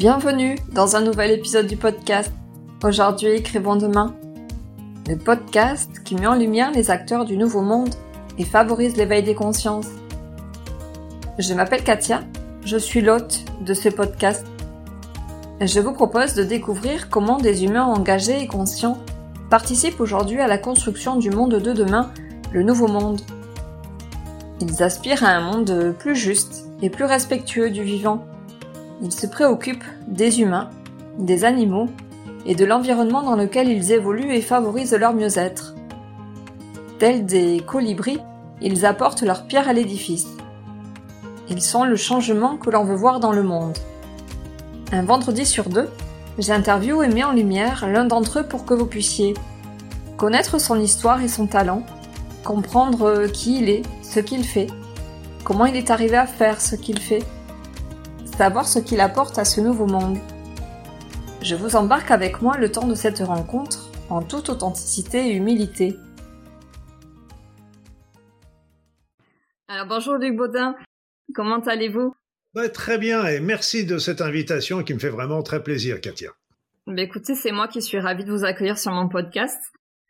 Bienvenue dans un nouvel épisode du podcast. Aujourd'hui, écrivons demain. Le podcast qui met en lumière les acteurs du nouveau monde et favorise l'éveil des consciences. Je m'appelle Katia, je suis l'hôte de ce podcast. Je vous propose de découvrir comment des humains engagés et conscients participent aujourd'hui à la construction du monde de demain, le nouveau monde. Ils aspirent à un monde plus juste et plus respectueux du vivant ils se préoccupent des humains, des animaux et de l'environnement dans lequel ils évoluent et favorisent leur mieux-être. Tels des colibris, ils apportent leur pierre à l'édifice. Ils sont le changement que l'on veut voir dans le monde. Un vendredi sur deux, j'interviewe et mets en lumière l'un d'entre eux pour que vous puissiez connaître son histoire et son talent, comprendre qui il est, ce qu'il fait, comment il est arrivé à faire ce qu'il fait, savoir ce qu'il apporte à ce nouveau monde. Je vous embarque avec moi le temps de cette rencontre en toute authenticité et humilité. Alors bonjour Luc Baudin, comment allez-vous? Bah, Très bien et merci de cette invitation qui me fait vraiment très plaisir Katia. Bah, écoutez, c'est moi qui suis ravie de vous accueillir sur mon podcast.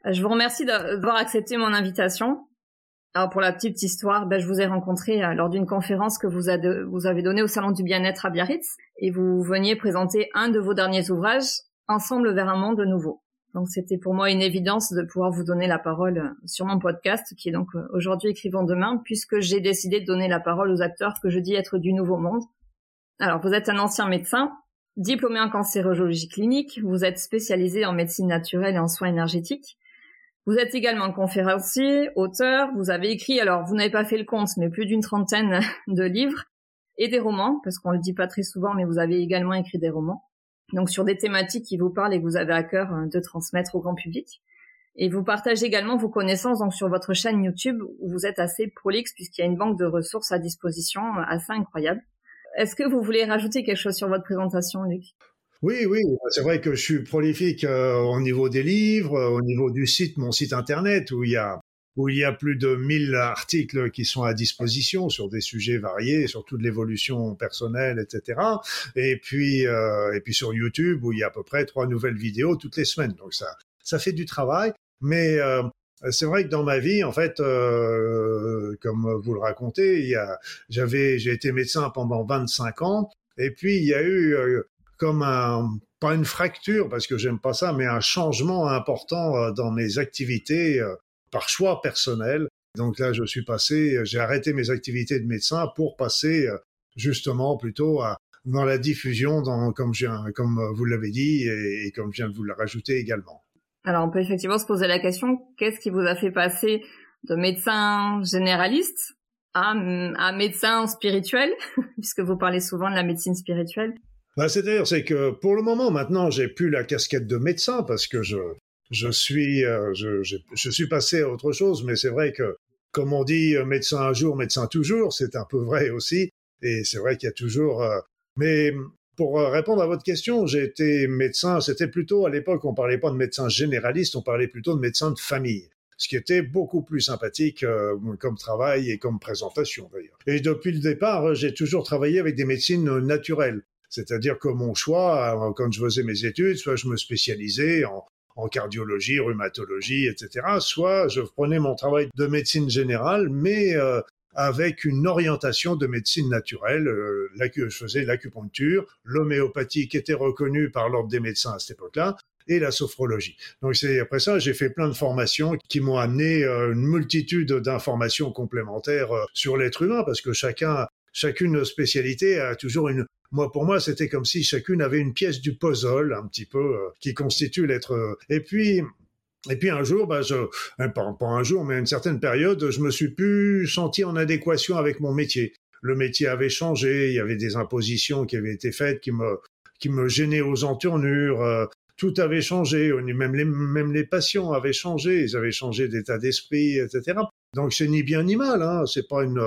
Je vous remercie d'avoir accepté mon invitation. Alors pour la petite histoire, ben, je vous ai rencontré euh, lors d'une conférence que vous, avez donnée au Salon du Bien-être à Biarritz et vous veniez présenter un de vos derniers ouvrages, Ensemble vers un monde nouveau. Donc c'était pour moi une évidence de pouvoir vous donner la parole euh, sur mon podcast qui est donc euh, aujourd'hui Écrivons demain puisque j'ai décidé de donner la parole aux acteurs que je dis être du nouveau monde. Alors vous êtes un ancien médecin, diplômé en cancérologie clinique, vous êtes spécialisé en médecine naturelle et en soins énergétiques. Vous êtes également conférencier, auteur, vous avez écrit, alors vous n'avez pas fait le compte, mais plus d'une trentaine de livres et des romans, parce qu'on le dit pas très souvent, mais vous avez également écrit des romans. Donc sur des thématiques qui vous parlent et que vous avez à cœur euh, de transmettre au grand public. Et vous partagez également vos connaissances donc sur votre chaîne YouTube où vous êtes assez prolixe puisqu'il y a une banque de ressources à disposition euh, assez incroyable. Est-ce que vous voulez rajouter quelque chose sur votre présentation, Luc? Oui, oui, c'est vrai que je suis prolifique euh, au niveau des livres, euh, au niveau du site, mon site internet, où il y a où il y a plus de 1000 articles qui sont à disposition sur des sujets variés, sur toute l'évolution personnelle, etc. Et puis euh, et puis sur YouTube où il y a à peu près trois nouvelles vidéos toutes les semaines. Donc ça ça fait du travail, mais c'est vrai que dans ma vie, en fait, comme vous le racontez, il y a, j'avais, j'ai été médecin pendant 25 ans, et puis il y a eu comme un, pas une fracture parce que j'aime pas ça, mais un changement important euh, dans mes activités euh, par choix personnel. Donc là, je suis passé, j'ai arrêté mes activités de médecin pour passer euh, justement plutôt à, dans la diffusion, dans, comme vous l'avez dit et, comme je viens de vous le rajouter également. Alors on peut effectivement se poser la question, qu'est-ce qui vous a fait passer de médecin généraliste à, à médecin spirituel, puisque vous parlez souvent de la médecine spirituelle bah, C'est-à-dire, c'est que pour le moment, maintenant, j'ai plus la casquette de médecin parce que je, je suis, euh, je, je, suis passé à autre chose, mais c'est vrai que, comme on dit, euh, médecin un jour, médecin toujours, c'est un peu vrai aussi. Et c'est vrai qu'il y a toujours. Euh, mais pour répondre à votre question, j'ai été médecin. C'était plutôt à l'époque, on parlait pas de médecin généraliste, on parlait plutôt de médecin de famille ce qui était beaucoup plus sympathique comme travail et comme présentation d'ailleurs. Et depuis le départ, j'ai toujours travaillé avec des médecines naturelles. C'est-à-dire que mon choix, euh, quand je faisais mes études, soit je me spécialisais en, cardiologie, rhumatologie, etc., soit je prenais mon travail de médecine générale, mais euh, avec une orientation de médecine naturelle. Euh, je faisais l'acupuncture, l'homéopathie qui était reconnue par l'ordre des médecins à cette époque-là, et la sophrologie. Donc c'est après ça, j'ai fait plein de formations qui m'ont amené une multitude d'informations complémentaires sur l'être humain, parce que chacun, chacune spécialité a toujours une, moi, pour moi, c'était comme si chacune avait une pièce du puzzle, un petit peu, euh, qui constitue l'être. Euh. Et puis, et puis un jour, bah, je, hein, pas, pas un jour, mais une certaine période, je me suis plus senti en adéquation avec mon métier. Le métier avait changé, il y avait des impositions qui avaient été faites qui me, qui me gênaient aux entournures. Euh, tout avait changé, même les, même les patients avaient changé, ils avaient changé d'état d'esprit, etc. Donc c'est ni bien ni mal, hein, c'est pas une,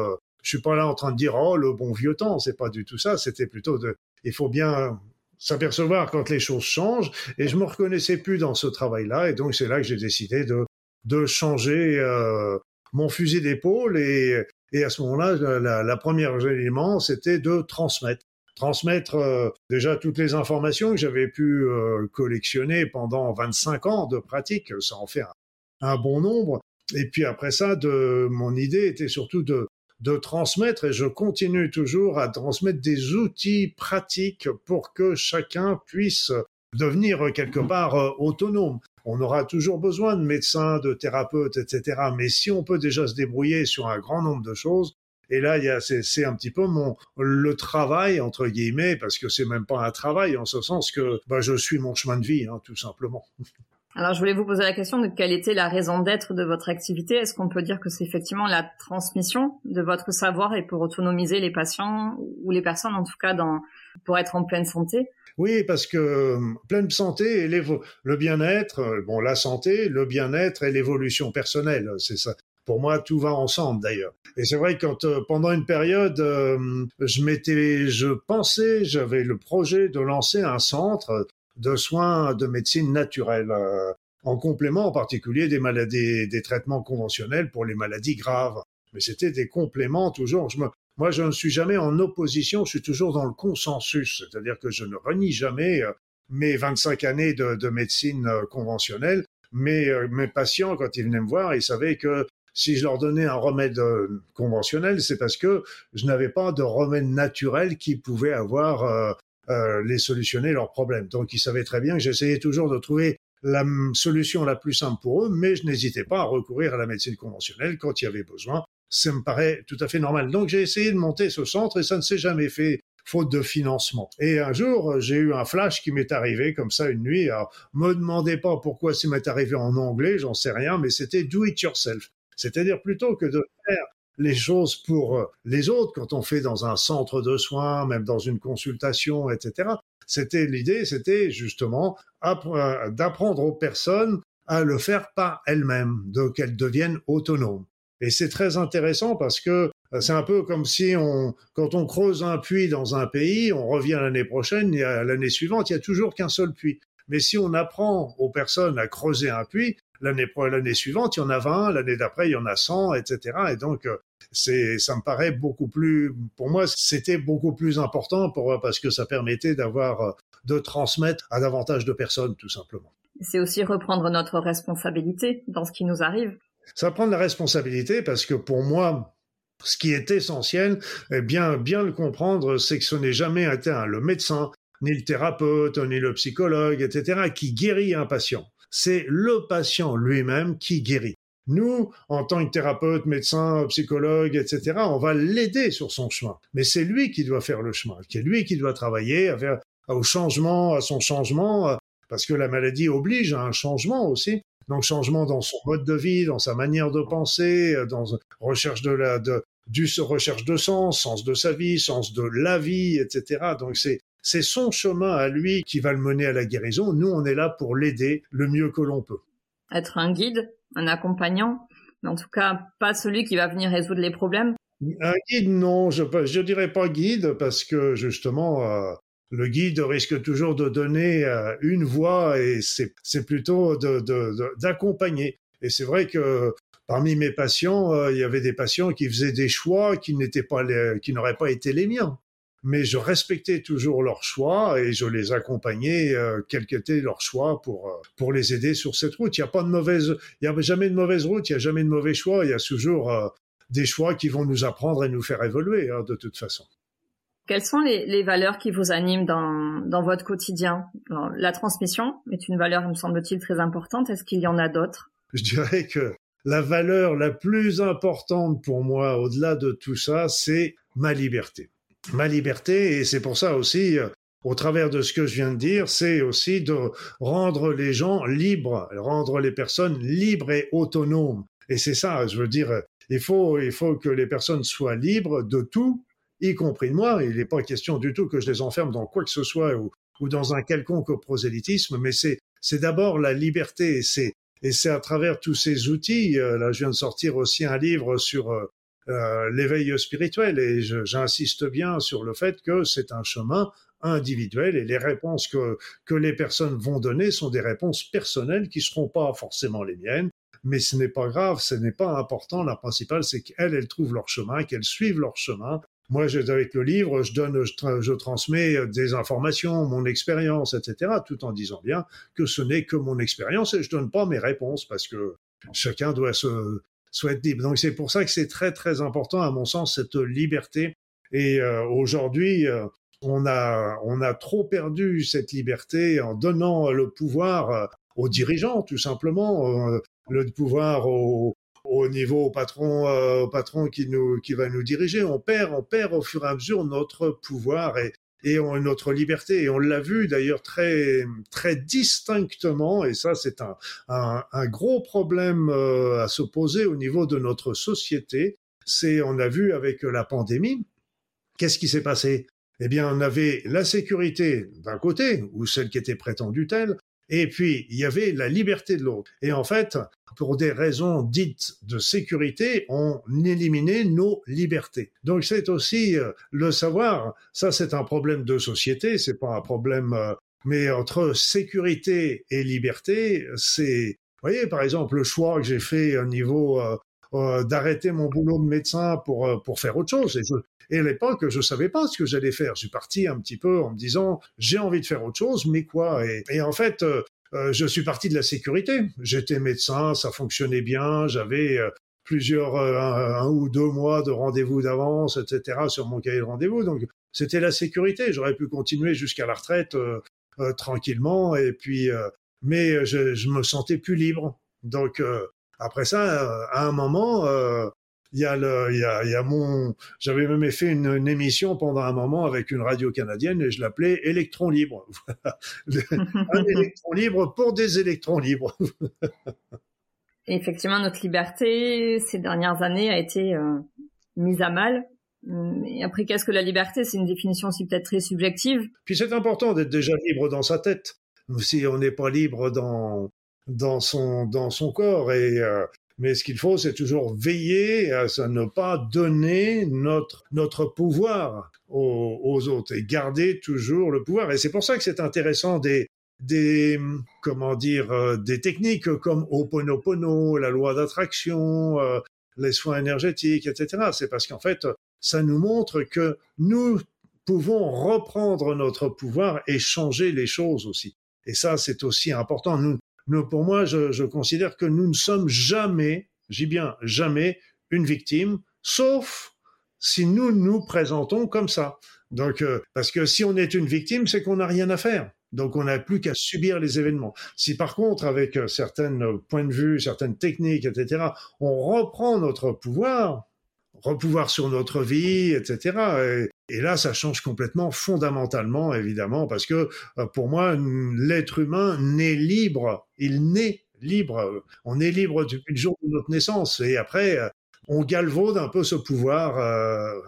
je suis pas là en train de dire oh le bon vieux temps, c'est pas du tout ça. C'était plutôt de, il faut bien s'apercevoir quand les choses changent. Et je me reconnaissais plus dans ce travail-là, et donc c'est là que j'ai décidé de de changer euh, mon fusil d'épaule et et à ce moment-là, la, la première élément, c'était de transmettre. transmettre euh, déjà toutes les informations que j'avais pu euh, collectionner pendant 25 ans de pratique, ça en fait un, un, bon nombre. Et puis après ça, de, mon idée était surtout de, de transmettre, et je continue toujours à transmettre des outils pratiques pour que chacun puisse devenir quelque part euh, autonome. On aura toujours besoin de médecins, de thérapeutes, etc. Mais si on peut déjà se débrouiller sur un grand nombre de choses, et là, il y a, c'est, un petit peu mon le travail entre guillemets, parce que c'est même pas un travail en ce sens que bah, je suis mon chemin de vie, hein, tout simplement. Alors, je voulais vous poser la question de quelle était la raison d'être de votre activité. Est-ce qu'on peut dire que c'est effectivement la transmission de votre savoir et pour autonomiser les patients ou les personnes, en tout cas, dans, pour être en pleine santé? Oui, parce que euh, pleine santé et le bien-être, euh, bon, la santé, le bien-être et l'évolution personnelle, c'est ça. Pour moi, tout va ensemble d'ailleurs. Et c'est vrai que quand euh, pendant une période, je m'étais, je pensais, j'avais le projet de lancer un centre de soins de médecine naturelle, en complément en particulier des maladies, des traitements conventionnels pour les maladies graves. Mais c'était des compléments toujours. Je me, moi, je ne suis jamais en opposition, je suis toujours dans le consensus, c'est-à-dire que je ne renie jamais euh, mes 25 années de, médecine euh, conventionnelle, mais euh, mes patients, quand ils venaient me voir, ils savaient que si je leur donnais un remède conventionnel, c'est parce que je n'avais pas de remède naturel qui pouvait avoir les solutionner leurs problèmes. Donc ils savaient très bien que j'essayais toujours de trouver la solution la plus simple pour eux, mais je n'hésitais pas à recourir à la médecine conventionnelle quand il y avait besoin ça me paraît tout à fait normal. Donc j'ai essayé de monter ce centre et ça ne s'est jamais fait faute de financement. Et un jour, j'ai eu un flash qui m'est arrivé comme ça une nuit. Alors, me demandez pas pourquoi ça m'est arrivé en anglais, j'en sais rien, mais c'était do it yourself. C'est-à-dire plutôt que de faire les choses pour euh, les autres, quand on fait dans un centre de soins, même dans une consultation, etc. C'était l'idée, c'était justement euh, d'apprendre aux personnes à le faire par elles-mêmes, donc qu'elles deviennent autonomes. Et c'est très intéressant parce que euh, c'est un peu comme si on, quand on creuse un puits dans un pays, on revient l'année prochaine, l'année suivante, il y a toujours qu'un seul puits. Mais si on apprend aux personnes à creuser un puits, l'année l'année suivante, il y en a 20, l'année d'après, il y en a 100, etc. Et donc, euh, c'est, ça me paraît beaucoup plus, pour moi, c'était beaucoup plus important pour, parce que ça permettait d'avoir, euh, de transmettre à davantage de personnes, tout simplement. C'est aussi reprendre notre responsabilité dans ce qui nous arrive. Ça prend de la responsabilité parce que pour moi, ce qui est essentiel, et bien, bien le comprendre, c'est que ce n'est jamais été le médecin, ni le thérapeute, ni le psychologue, etc., qui guérit un patient. C'est le patient lui-même qui guérit. Nous, en tant que thérapeute, médecin, psychologue, etc., on va l'aider sur son chemin. Mais c'est lui qui doit faire le chemin, c'est lui qui doit travailler au changement, à son changement, parce que la maladie oblige à un changement aussi. Donc changement dans son mode de vie, dans sa manière de penser, euh, dans recherche de la de du recherche de sens, sens de sa vie, sens de la vie, etc. Donc c'est c'est son chemin à lui qui va le mener à la guérison. Nous, on est là pour l'aider le mieux que l'on peut. Être un guide, un accompagnant, mais en tout cas pas celui qui va venir résoudre les problèmes. Un guide, non, je je dirais pas guide parce que justement, euh, le guide risque toujours de donner euh, une voix et c'est plutôt d'accompagner. Et c'est vrai que parmi mes patients, euh, il y avait des patients qui faisaient des choix qui n'étaient pas qui n'auraient pas été les miens. Mais je respectais toujours leurs choix et je les accompagnais, euh, quel qu'était leur choix, pour pour les aider sur cette route. Il n'y a pas de mauvaise, il y a jamais de mauvaise route, il n'y a jamais de mauvais choix. Il y a toujours des choix qui vont nous apprendre et nous faire évoluer, hein, de toute façon. Quelles sont les, valeurs qui vous animent dans, votre quotidien? La transmission est une valeur, me semble-t-il, très importante. Est-ce qu'il y en a d'autres? Je dirais que la valeur la plus importante pour moi, au-delà de tout ça, c'est ma liberté. Ma liberté, et c'est pour ça aussi, euh, au travers de ce que je viens de dire, c'est aussi de rendre les gens libres, rendre les personnes libres et autonomes. Et c'est ça, je veux dire, il faut, il faut que les personnes soient libres de tout, y compris de moi. Il n'est pas question du tout que je les enferme dans quoi que ce soit ou, dans un quelconque prosélytisme, mais c'est c'est d'abord la liberté et c'est et c'est à travers tous ces outils. Euh, là, je viens de sortir aussi un livre sur euh, euh, l'éveil spirituel et j'insiste bien sur le fait que c'est un chemin individuel et les réponses que que les personnes vont donner sont des réponses personnelles qui seront pas forcément les miennes mais ce n'est pas grave, ce n'est pas important. La principale, c'est qu'elles, elles trouvent leur chemin, qu'elles suivent leur chemin moi, avec le livre, je donne, je, transmets des informations, mon expérience, etc., tout en disant bien que ce n'est que mon expérience et je donne pas mes réponses parce que chacun doit se, souhaite libre. Donc c'est pour ça que c'est très très important, à mon sens, cette liberté. Et euh, aujourd'hui, euh, on a on a trop perdu cette liberté en donnant le pouvoir euh, aux dirigeants, tout simplement, le pouvoir au, au niveau au patron, au patron qui nous qui va nous diriger. On perd on perd au fur et à mesure notre pouvoir et et notre liberté. Et on l'a vu d'ailleurs très très distinctement, et ça c'est un, un, un, gros problème euh, à se poser au niveau de notre société. C'est on a vu avec la pandémie, qu'est-ce qui s'est passé? Eh bien, on avait la sécurité d'un côté, ou celle qui était prétendue telle, et puis, il y avait la liberté de l'autre. Et en fait, pour des raisons dites de sécurité, on éliminait nos libertés. Donc c'est aussi euh, le savoir. Ça, c'est un problème de société. C'est pas un problème. Euh, mais entre sécurité et liberté, c'est. Vous voyez, par exemple, le choix que j'ai fait au niveau euh, d'arrêter mon boulot de médecin pour pour faire autre chose. Et, et à l'époque, je savais pas ce que j'allais faire. Je suis parti un petit peu en me disant j'ai envie de faire autre chose, mais quoi? Et, et, en fait, euh, euh, je suis parti de la sécurité. J'étais médecin, ça fonctionnait bien, j'avais euh, plusieurs un, ou deux mois de rendez-vous d'avance, etc. sur mon cahier de rendez-vous. Donc c'était la sécurité. J'aurais pu continuer jusqu'à la retraite tranquillement et puis mais je, je, me sentais plus libre. Donc après ça, à un moment, il y a le, il y a, il y a mon, j'avais même fait une, une, émission pendant un moment avec une radio canadienne et je l'appelais Électron libre. un électron libre pour des électrons libres. Effectivement, notre liberté ces dernières années a été euh, mise à mal. Et après, qu'est-ce que la liberté? C'est une définition aussi peut-être très subjective. Puis c'est important d'être déjà libre dans sa tête. Si on n'est pas libre dans dans son dans son corps et euh, mais ce qu'il faut, c'est toujours veiller à ne pas donner notre, notre pouvoir aux, aux, autres et garder toujours le pouvoir. Et c'est pour ça que c'est intéressant des, des, comment dire, euh, des techniques comme Oponopono, la loi d'attraction, euh, les soins énergétiques, etc. C'est parce qu'en fait, ça nous montre que nous pouvons reprendre notre pouvoir et changer les choses aussi. Et ça, c'est aussi important. Nous, pour moi, je, considère que nous ne sommes jamais, j'y bien jamais, une victime, sauf si nous nous présentons comme ça. Donc, euh, parce que si on est une victime, c'est qu'on n'a rien à faire. Donc, on n'a plus qu'à subir les événements. Si par contre, avec euh, certains points de vue, certaines techniques, etc., on reprend notre pouvoir, repouvoir sur notre vie, etc. Et, là, ça change complètement, fondamentalement, évidemment, parce que euh, pour moi, l'être humain naît libre. Il naît libre. On est libre depuis le jour de notre naissance. Et après, euh, on galvaude un peu ce pouvoir euh,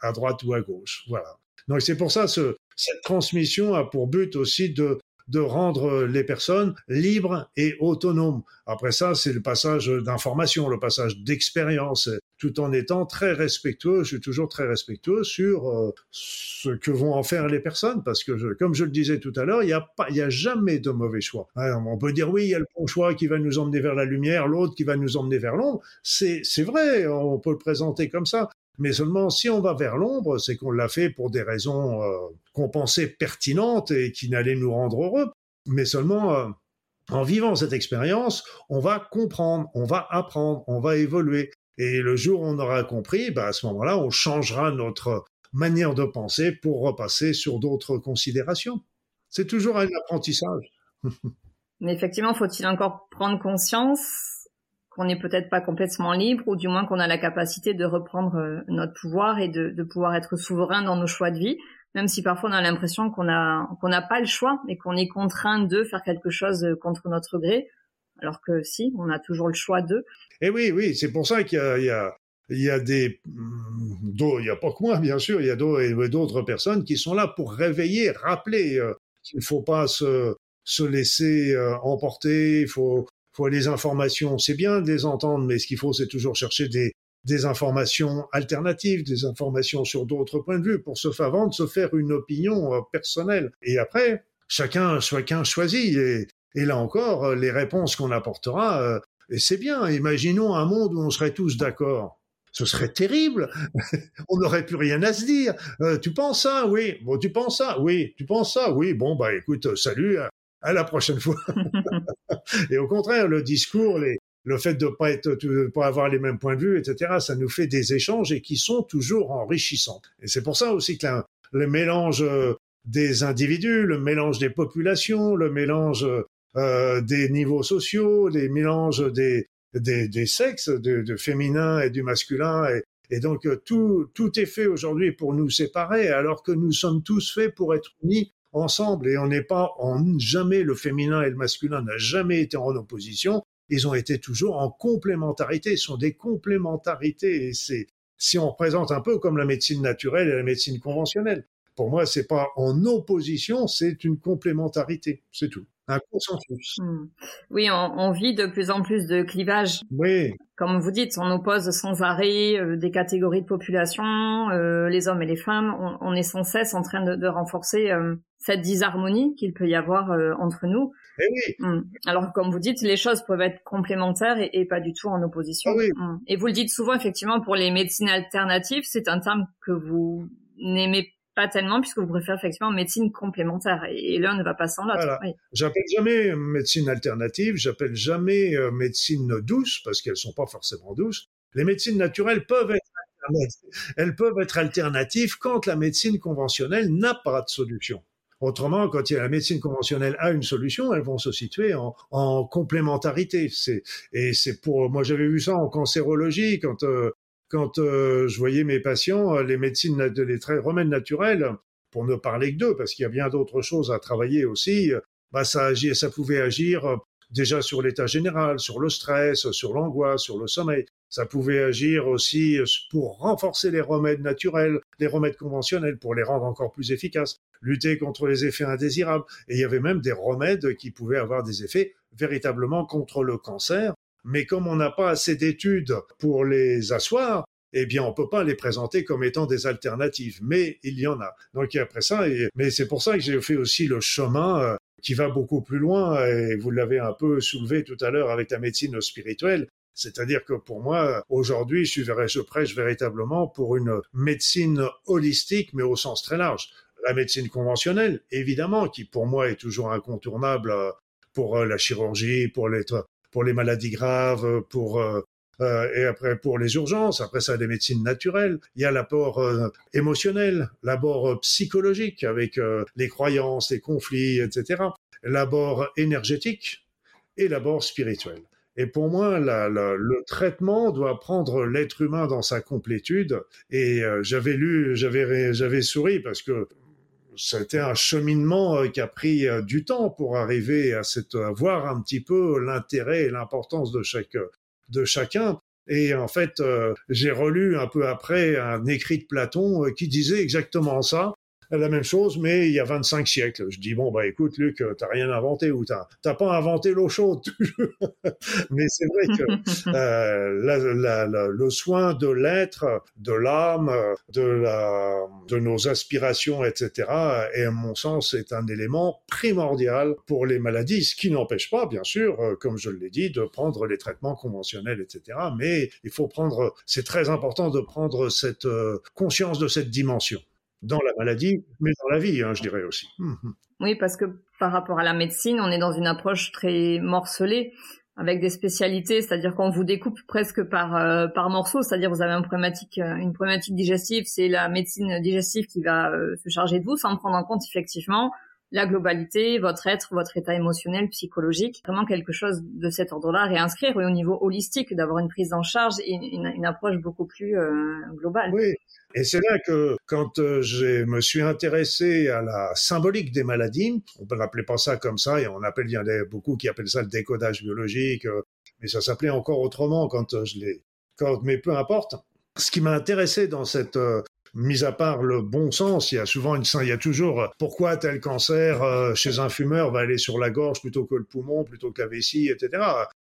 à droite ou à gauche. Voilà. Donc c'est pour ça ce, cette transmission a pour but aussi de de rendre les personnes libres et autonomes. Après ça, c'est le passage d'information, le passage d'expérience, tout en étant très respectueux. Je suis toujours très respectueux sur euh, ce que vont en faire les personnes, parce que, comme je le disais tout à l'heure, il n'y a a jamais de mauvais choix. on peut dire oui, il y a le bon choix qui va nous emmener vers la lumière, l'autre qui va nous emmener vers l'ombre. C'est, c'est vrai, on peut le présenter comme ça. Mais seulement si on va vers l'ombre, c'est qu'on l'a fait pour des raisons euh, qu'on pensait pertinentes et qui n'allaient nous rendre heureux. Mais seulement euh, en vivant cette expérience, on va comprendre, on va apprendre, on va évoluer. Et le jour où on aura compris, bah à ce moment-là, on changera notre manière de penser pour repasser sur d'autres considérations. C'est toujours un apprentissage. Mais effectivement, faut-il encore prendre conscience qu'on n'est peut-être pas complètement libre, ou du moins qu'on a la capacité de reprendre euh, notre pouvoir et de, pouvoir être souverain dans nos choix de vie, même si parfois on a l'impression qu'on qu'on n'a pas le choix et qu'on est contraint de faire quelque chose euh, contre notre gré, alors que si, on a toujours le choix de. Et eh oui, oui, c'est pour ça qu'il y y a il y a des, mm, il y a pas que moi, bien sûr, il y a d'autres personnes qui sont là pour réveiller, rappeler euh, qu'il ne faut pas se, se laisser emporter, il faut, faut les informations, c'est bien de les entendre, mais ce qu'il faut, c'est toujours chercher des, informations alternatives, des informations sur d'autres points de vue pour se avant de se faire une opinion euh, personnelle. Et après, chacun, chacun choisit. Et là encore, euh, les réponses qu'on apportera, euh, c'est bien. Imaginons un monde où on serait tous d'accord. ce serait terrible. On n'aurait plus rien à se dire. Euh, tu penses ça? Oui. Bon, tu penses ça? Oui. Tu penses ça? Oui. Bon, bah écoute, euh, salut. À la prochaine fois. et au contraire, le discours, les, le fait de pas être, de pas avoir les mêmes points de vue, etc., ça nous fait des échanges et qui sont toujours enrichissants. Et c'est pour ça aussi que le mélange des individus, le mélange des populations, le mélange euh, des niveaux sociaux, les mélanges des, des, des sexes, du féminin et du masculin. Et, et donc euh, tout, tout est fait aujourd'hui pour nous séparer, alors que nous sommes tous faits pour être unis ensemble. Et on n'est pas en jamais le féminin et le masculin n'a jamais été en opposition. Ils ont été toujours en complémentarité. Ils sont des complémentarités. Et c'est si on représente un peu comme la médecine naturelle et la médecine conventionnelle. Pour moi, c'est pas en opposition, c'est une complémentarité. C'est tout un consensus. Hmm. Oui, on, vit de plus en plus de clivages. Oui. Comme vous dites, on oppose sans arrêt euh, des catégories de population, euh, les hommes et les femmes. On, est sans cesse en train de, renforcer euh, cette disharmonie qu'il peut y avoir entre nous. Eh oui. Hmm. Alors, comme vous dites, les choses peuvent être complémentaires et, pas du tout en opposition. Ah oui. Hmm. Et vous le dites souvent, effectivement, pour les médecines alternatives, c'est un terme que vous n'aimez pas tellement puisque vous préférez effectivement médecine complémentaire et, l'un ne va pas sans l'autre. J'appelle jamais médecine alternative, j'appelle jamais euh, médecine douce parce qu'elles sont pas forcément douces. Les médecines naturelles peuvent être elles peuvent être alternatives quand la médecine conventionnelle n'a pas de solution. Autrement, quand la médecine conventionnelle a une solution, elles vont se situer en, en complémentarité. C'est et c'est pour moi j'avais vu ça en cancérologie quand euh, quand euh, je voyais mes patients, euh, les médecines, les remèdes naturels, pour ne parler que d'eux, parce qu'il y a bien d'autres choses à travailler aussi, euh, bah ça agit, ça pouvait agir déjà sur l'état général, sur le stress, sur l'angoisse, sur le sommeil. Ça pouvait agir aussi pour renforcer les remèdes naturels, les remèdes conventionnels, pour les rendre encore plus efficaces, lutter contre les effets indésirables. Et il y avait même des remèdes qui pouvaient avoir des effets véritablement contre le cancer mais comme on n'a pas assez d'études pour les asseoir, eh bien, on peut pas les présenter comme étant des alternatives, mais il y en a. Donc après ça, mais c'est pour ça que j'ai fait aussi le chemin euh, qui va beaucoup plus loin, et vous l'avez un peu soulevé tout à l'heure avec la médecine spirituelle. C'est-à-dire que pour moi, aujourd'hui, je, je prêche véritablement pour une médecine holistique, mais au sens très large. La médecine conventionnelle, évidemment, qui pour moi est toujours incontournable euh, pour euh, la chirurgie, pour les, pour les maladies graves, pour euh, euh, et après pour les urgences. Après ça, des médecines naturelles. Il y a l'apport euh, émotionnel, l'apport psychologique avec les croyances, les conflits, etc. L'abord énergétique et l'abord spirituel. Et pour moi, le traitement doit prendre l'être humain dans sa complétude. Et j'avais lu, j'avais souri parce que c'était un cheminement euh, qui a pris euh, du temps pour arriver à cette, à voir un petit peu l'intérêt et l'importance de chaque, de chacun. Et en fait, euh, j'ai relu un peu après un écrit de Platon qui disait exactement ça la même chose, mais il y a 25 siècles. Je dis, bon, bah écoute, Luc, t'as rien inventé ou t'as, t'as pas inventé l'eau chaude. mais c'est vrai que euh, la, la, la, le soin de l'être, de l'âme, de, la, de nos aspirations, etc., et à mon sens, est un élément primordial pour les maladies, ce qui n'empêche pas, bien sûr, euh, comme je l'ai dit, de prendre les traitements conventionnels, etc. Mais il faut prendre, c'est très important de prendre cette euh, conscience de cette dimension dans la maladie, mais dans la vie, hein, je dirais aussi. Hum, hum. Oui, parce que par rapport à la médecine, on est dans une approche très morcelée avec des spécialités, c'est-à-dire qu'on vous découpe presque par euh, par morceaux, c'est-à-dire vous avez une problématique euh, une problématique digestive, c'est la médecine digestive qui va euh, se charger de vous sans prendre en compte effectivement la globalité, votre être, votre état émotionnel, psychologique, vraiment quelque chose de cet ordre-là, réinscrire oui, au niveau holistique, d'avoir une prise en charge et une, approche beaucoup plus globale. Oui, et c'est là que quand euh, je me suis intéressé à la symbolique des maladies, on l'appeler pas ça comme ça, et on appelle, il y en a beaucoup qui appellent ça le décodage biologique, euh, mais ça s'appelait encore autrement quand euh, je l'ai, mais peu importe. Ce qui m'a intéressé dans cette Mis à part le bon sens, il y a souvent une, il y a toujours pourquoi tel cancer chez un fumeur va aller sur la gorge plutôt que le poumon, plutôt que la vessie, etc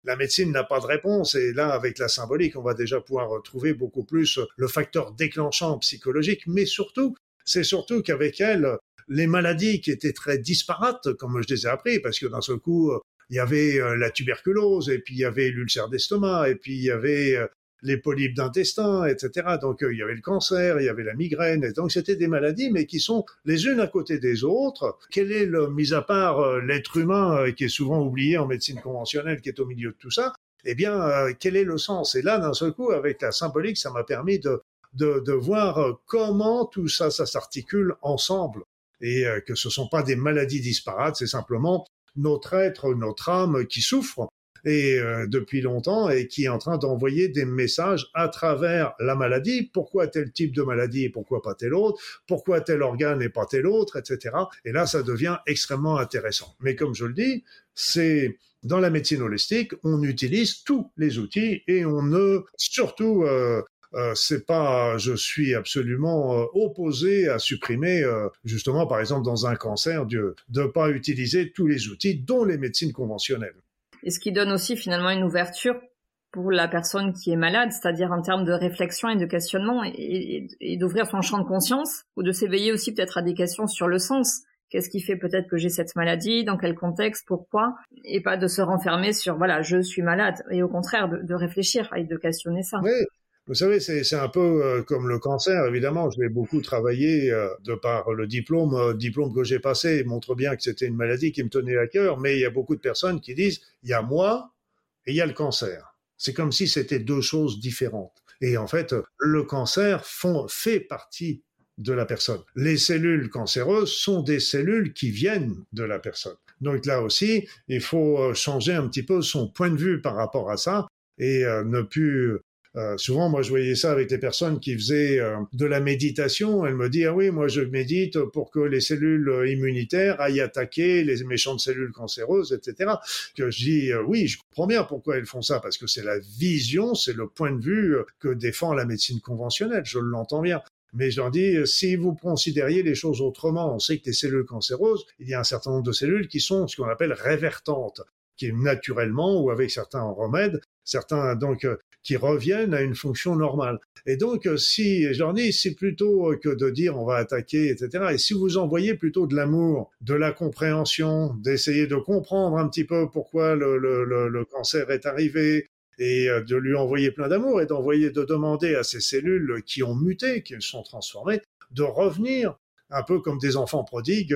la médecine n'a pas de réponse et là, avec la symbolique, on va déjà pouvoir retrouver beaucoup plus le facteur déclenchant psychologique, mais surtout, c'est surtout qu'avec elle, les maladies qui étaient très disparates, comme je les ai appris, parce que d'un seul coup, il y avait euh, la tuberculose, et puis il y avait l'ulcère d'estomac, et puis il y avait euh, les polypes d'intestin, etc. Donc il y avait le cancer, il y avait la migraine, et donc c'était des maladies, mais qui sont les unes à côté des autres. Quel est le, mis à part l'être humain qui est souvent oublié en médecine conventionnelle, qui est au milieu de tout ça, eh bien, quel est le sens? Et là, d'un seul coup, avec la symbolique, ça m'a permis de, de, de, voir comment tout ça, ça s'articule ensemble et que ce sont pas des maladies disparates, c'est simplement notre être, notre âme qui souffre et euh, depuis longtemps et qui est en train d'envoyer des messages à travers la maladie. Pourquoi tel type de maladie et pourquoi pas tel autre? Pourquoi tel organe et pas tel autre, etc. Et là, ça devient extrêmement intéressant. Mais comme je le dis, c'est dans la médecine holistique, on utilise tous les outils et on ne surtout euh, euh, c'est pas, je suis absolument euh, opposé à supprimer, euh, justement, par exemple, dans un cancer, de ne pas utiliser tous les outils, dont les médecines conventionnelles. Et ce qui donne aussi finalement une ouverture pour la personne qui est malade, c'est-à-dire en termes de réflexion et de questionnement, et, d'ouvrir son champ de conscience, ou de s'éveiller aussi peut-être à des questions sur le sens. Qu'est-ce qui fait peut-être que j'ai cette maladie? Dans quel contexte? Pourquoi? Et pas de se renfermer sur voilà, je suis malade. Et au contraire, de, réfléchir et de questionner ça. Vous savez, c'est un peu euh, comme le cancer, évidemment. Je l'ai beaucoup travaillé euh, de par le diplôme. Euh, diplôme que j'ai passé montre bien que c'était une maladie qui me tenait à cœur. Mais il y a beaucoup de personnes qui disent, il y a moi et il y a le cancer. C'est comme si c'était deux choses différentes. Et en fait, le cancer fait partie de la personne. Les cellules cancéreuses sont des cellules qui viennent de la personne. Donc là aussi, il faut changer un petit peu son point de vue par rapport à ça et ne plus euh, souvent, moi, je voyais ça avec les personnes qui faisaient euh, de la méditation. Elles me disent, ah oui, moi, je médite pour que les cellules immunitaires aillent attaquer les méchantes cellules cancéreuses, etc. Que je dis, euh, oui, je comprends bien pourquoi elles font ça, parce que c'est la vision, c'est le point de vue que défend la médecine conventionnelle. Je l'entends bien. Mais je leur dis, si vous considériez les choses autrement, on sait que les cellules cancéreuses, il y a un certain nombre de cellules qui sont ce qu'on appelle révertantes naturellement ou avec certains remèdes, certains donc euh, qui reviennent à une fonction normale. Et donc euh, si j'en ai, c'est plutôt euh, que de dire on va attaquer, etc. Et si vous envoyez plutôt de l'amour, de la compréhension, d'essayer de comprendre un petit peu pourquoi le, le, cancer est arrivé, et de lui envoyer plein d'amour et d'envoyer, de demander à ces cellules qui ont muté, qui sont transformées, de revenir un peu comme des enfants prodigues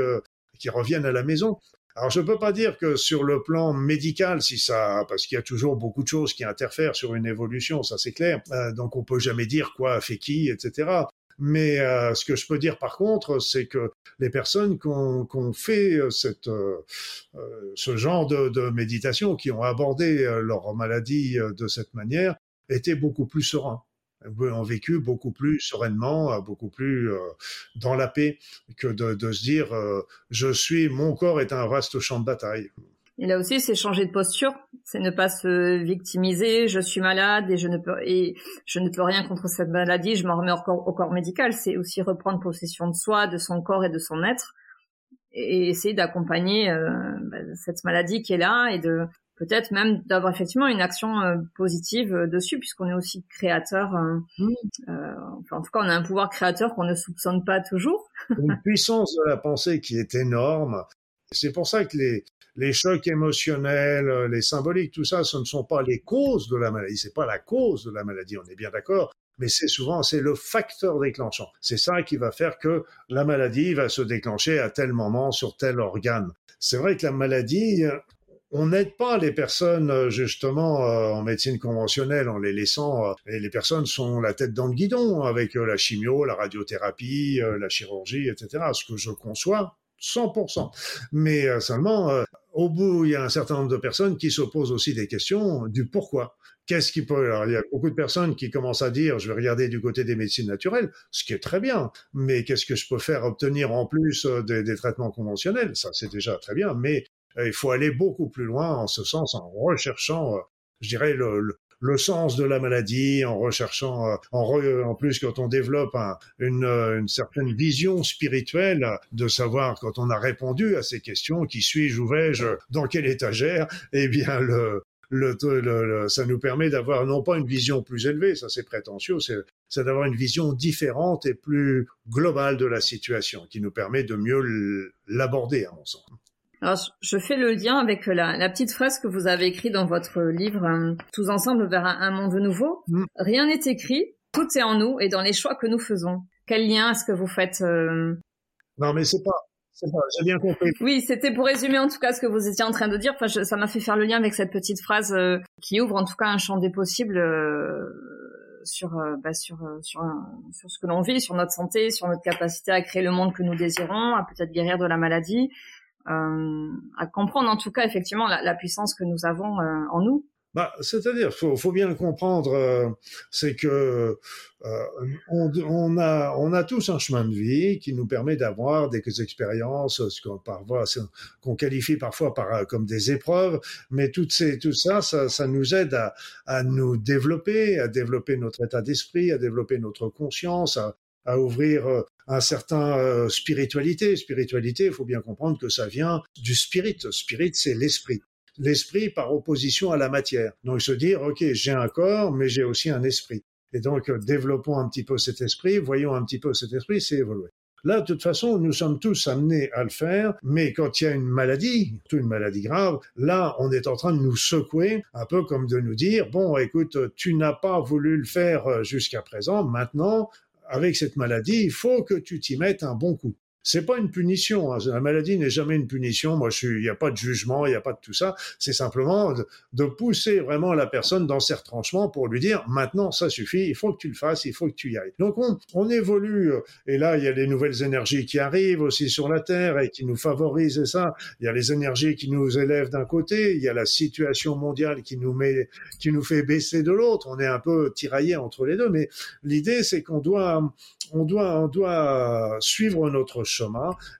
qui reviennent à la maison. Alors je ne peux pas dire que sur le plan médical, si ça, parce qu'il y a toujours beaucoup de choses qui interfèrent sur une évolution, ça c'est clair. Euh, donc on peut jamais dire quoi fait qui, etc. Mais euh, ce que je peux dire par contre, c'est que les personnes qui ont, fait euh, cette, ce genre de, de, méditation, qui ont abordé leur maladie de cette manière, étaient beaucoup plus sereins ont vécu beaucoup plus sereinement, euh, beaucoup plus euh, dans la paix que de, se dire euh, je suis, mon corps est un vaste champ de bataille. Et là aussi, c'est changer de posture, c'est ne pas se victimiser. Je suis malade et je ne peux rien contre cette maladie. Je m'en remets au corps, au corps médical. C'est aussi reprendre possession de soi, de son corps et de son être, et essayer d'accompagner bah, cette maladie qui est là et de peut-être même d'avoir effectivement une action euh, positive euh, dessus, puisqu'on est aussi créateur. Euh, enfin, en tout cas, on a un pouvoir créateur qu'on ne soupçonne pas toujours. une puissance de la pensée qui est énorme. C'est pour ça que les, les chocs émotionnels, les symboliques, tout ça, ce ne sont pas les causes de la maladie. C'est pas la cause de la maladie. On est bien d'accord. Mais c'est souvent, c'est le facteur déclenchant. C'est ça qui va faire que la maladie va se déclencher à tel moment sur tel organe. C'est vrai que la maladie, on n'aide pas les personnes euh, justement euh, en médecine conventionnelle en les laissant. Euh, et les personnes sont la tête dans le guidon avec la chimio, la radiothérapie, la chirurgie, etc. Ce que je conçois 100%. Mais seulement, au bout, il y a un certain nombre de personnes qui se posent aussi des questions du pourquoi. Qu'est-ce qui peut Alors, il y a beaucoup de personnes qui commencent à dire, je vais regarder du côté des médecines naturelles, ce qui est très bien. Mais qu'est-ce que je peux faire obtenir en plus des, des traitements conventionnels? Ça, c'est déjà très bien. Mais il faut aller beaucoup plus loin en ce sens, en recherchant, euh, je dirais, le, le, sens de la maladie, en recherchant, euh, en, en plus quand on développe une, euh, une, certaine vision spirituelle, de savoir quand on a répondu à ces questions, qui suis-je, où vais-je, dans quelle étagère, eh bien le, le, le, ça nous permet d'avoir non pas une vision plus élevée, ça c'est prétentieux, c'est d'avoir une vision différente et plus globale de la situation, qui nous permet de mieux l'aborder, à mon sens. Alors, je fais le lien avec la, petite phrase que vous avez écrite dans votre livre euh, Tous ensemble vers un, monde nouveau. Mm. Rien n'est écrit, tout est en nous et dans les choix que nous faisons. Quel lien est-ce que vous faites euh, Non, mais c'est pas. J'ai bien compris. Oui, c'était pour résumer en tout cas ce que vous étiez en train de dire. Enfin, ça m'a fait faire le lien avec cette petite phrase euh, qui ouvre en tout cas un champ des possibles sur bah, sur sur sur ce que l'on vit, sur notre santé, sur notre capacité à créer le monde que nous désirons, à peut-être guérir de la maladie, euh, à comprendre en tout cas effectivement la, puissance que nous avons euh, en nous. Bah, c'est-à-dire, faut, faut bien le comprendre, euh, c'est que on, a, on a tous un chemin de vie qui nous permet d'avoir des expériences qu'on qualifie parfois par, comme des épreuves, mais toutes ces, tout ça, ça, nous aide à, nous développer, à développer notre état d'esprit, à développer notre conscience, à, ouvrir euh, un certain euh, spiritualité. Spiritualité, il faut bien comprendre que ça vient du spirit. Spirit, c'est l'esprit. L'esprit par opposition à la matière. Donc se dire, ok, j'ai un corps, mais j'ai aussi un esprit. Et donc euh, développons un petit peu cet esprit, voyons un petit peu cet esprit, c'est évoluer. Là, de toute façon, nous sommes tous amenés à le faire, mais quand il y a une maladie, une maladie grave, là, on est en train de nous secouer, un peu comme de nous dire, bon, écoute, tu n'as pas voulu le faire jusqu'à présent, maintenant, avec cette maladie, il faut que tu t'y mettes un bon coup c'est pas une punition. Hein. La maladie n'est jamais une punition. Moi, il n'y a pas de jugement, il n'y a pas de tout ça. C'est simplement de, pousser vraiment la personne dans ses retranchements pour lui dire maintenant, ça suffit, il faut que tu le fasses, il faut que tu y ailles. Donc, on, évolue. Euh, et là, il y a les nouvelles énergies qui arrivent aussi sur la Terre et qui nous favorisent ça. Il y a les énergies qui nous élèvent d'un côté, il y a la situation mondiale qui nous met, qui nous fait baisser de l'autre. On est un peu tiraillé entre les deux, mais l'idée, c'est qu'on doit, on doit, on doit suivre notre chemin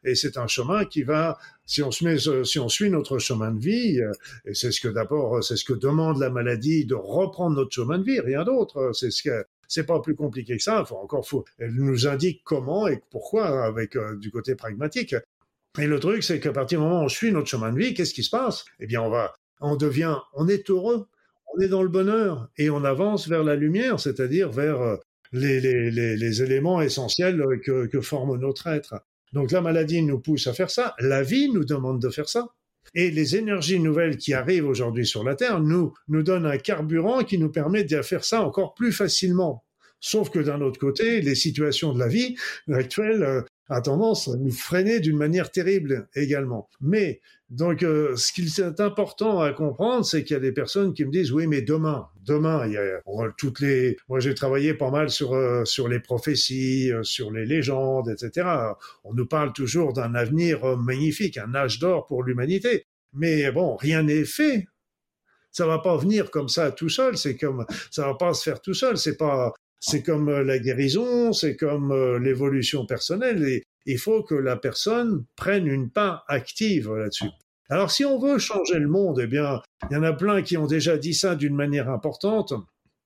et c'est un chemin qui va si on se met, si on suit notre chemin de vie, et c'est ce que d'abord, c'est ce que demande la maladie, de reprendre notre chemin de vie, rien d'autre. C'est ce que, c'est pas plus compliqué que ça. Encore, faut, elle nous indique comment et pourquoi avec euh, du côté pragmatique. Et le truc, c'est qu'à partir du moment où on suit notre chemin de vie, qu'est-ce qui se passe? Eh bien, on va, on devient, on est heureux, on est dans le bonheur et on avance vers la lumière, c'est-à-dire vers euh, les, éléments essentiels que, que forme notre être. Donc la maladie nous pousse à faire ça, la vie nous demande de faire ça. Et les énergies nouvelles qui arrivent aujourd'hui sur la Terre nous, donnent un carburant qui nous permet de faire ça encore plus facilement. Sauf que d'un autre côté, les situations de la vie actuelle euh, a tendance à nous freiner d'une manière terrible également. Mais donc, euh, ce qu'il est important à comprendre, c'est qu'il y a des personnes qui me disent oui, mais demain, demain, il y a toutes les. Moi, j'ai travaillé pas mal sur euh, sur les prophéties, euh, sur les légendes, etc. On nous parle toujours d'un avenir magnifique, un âge d'or pour l'humanité. Mais bon, rien n'est fait. Ça va pas venir comme ça tout seul. C'est comme ça va pas se faire tout seul. C'est pas c'est comme euh, la guérison, c'est comme euh, l'évolution personnelle. Et il faut que la personne prenne une part active là-dessus. Alors si on veut changer le monde, eh bien, il y en a plein qui ont déjà dit ça d'une manière importante.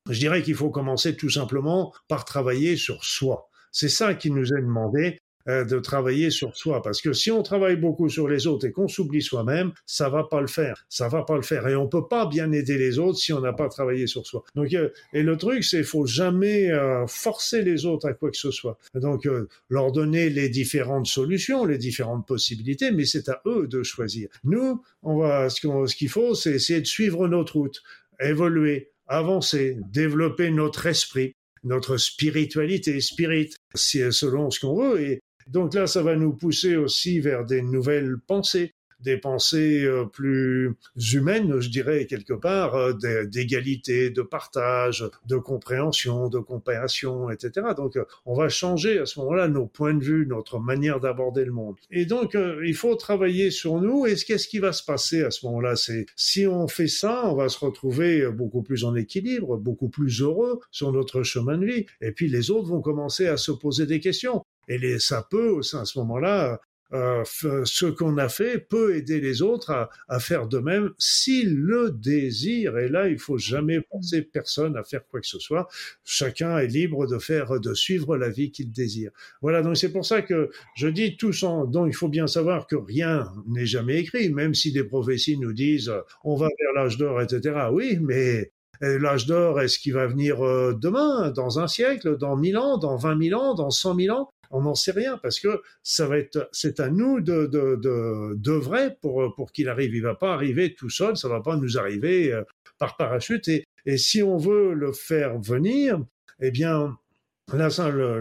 Je dirais qu'il faut commencer tout simplement par travailler sur soi. C'est ça qui nous est demandé de travailler sur soi. Parce que si on travaille beaucoup sur les autres et qu'on s'oublie soi-même, ça va pas le faire. Ça va pas le faire. Et on peut pas bien aider les autres si on n'a pas travaillé sur soi. Donc, euh, et le truc, c'est faut jamais euh, forcer les autres à quoi que ce soit. Donc, leur donner les différentes solutions, les différentes possibilités, mais c'est à eux de choisir. Nous, on va, ce qu'il faut, c'est essayer de suivre notre route, évoluer, avancer, développer notre esprit, notre spiritualité, spirit, selon ce qu'on veut, donc là, ça va nous pousser aussi vers des nouvelles pensées, des pensées euh, plus humaines, je dirais quelque part, euh, d'égalité, de partage, de compréhension, de compassion, etc. Donc euh, on va changer à ce moment-là nos points de vue, notre manière d'aborder le monde. Et donc il faut travailler sur nous. Et qu'est-ce qui va se passer à ce moment-là? C'est si on fait ça, on va se retrouver beaucoup plus en équilibre, beaucoup plus heureux sur notre chemin de vie. Et puis les autres vont commencer à se poser des questions. Et les, ça peut, à ce moment-là, euh, ce qu'on a fait peut aider les autres à, à faire de même s'ils le désirent. Et là, il faut jamais penser personne à faire quoi que ce soit. Chacun est libre de faire, de suivre la vie qu'il désire. Voilà. Donc c'est pour ça que je dis tous en, donc il faut bien savoir que rien n'est jamais écrit, même si des prophéties nous disent on va vers l'âge d'or, etc. Oui, mais l'âge d'or, est-ce qu'il va venir euh, demain, dans un siècle, dans mille ans, dans vingt mille ans, dans cent mille ans? On n'en sait rien parce que ça va être, c'est à nous de de de, de pour pour qu'il arrive. Il va pas arriver tout seul, ça va pas nous arriver euh, par parachute. Et et si on veut le faire venir, eh bien là,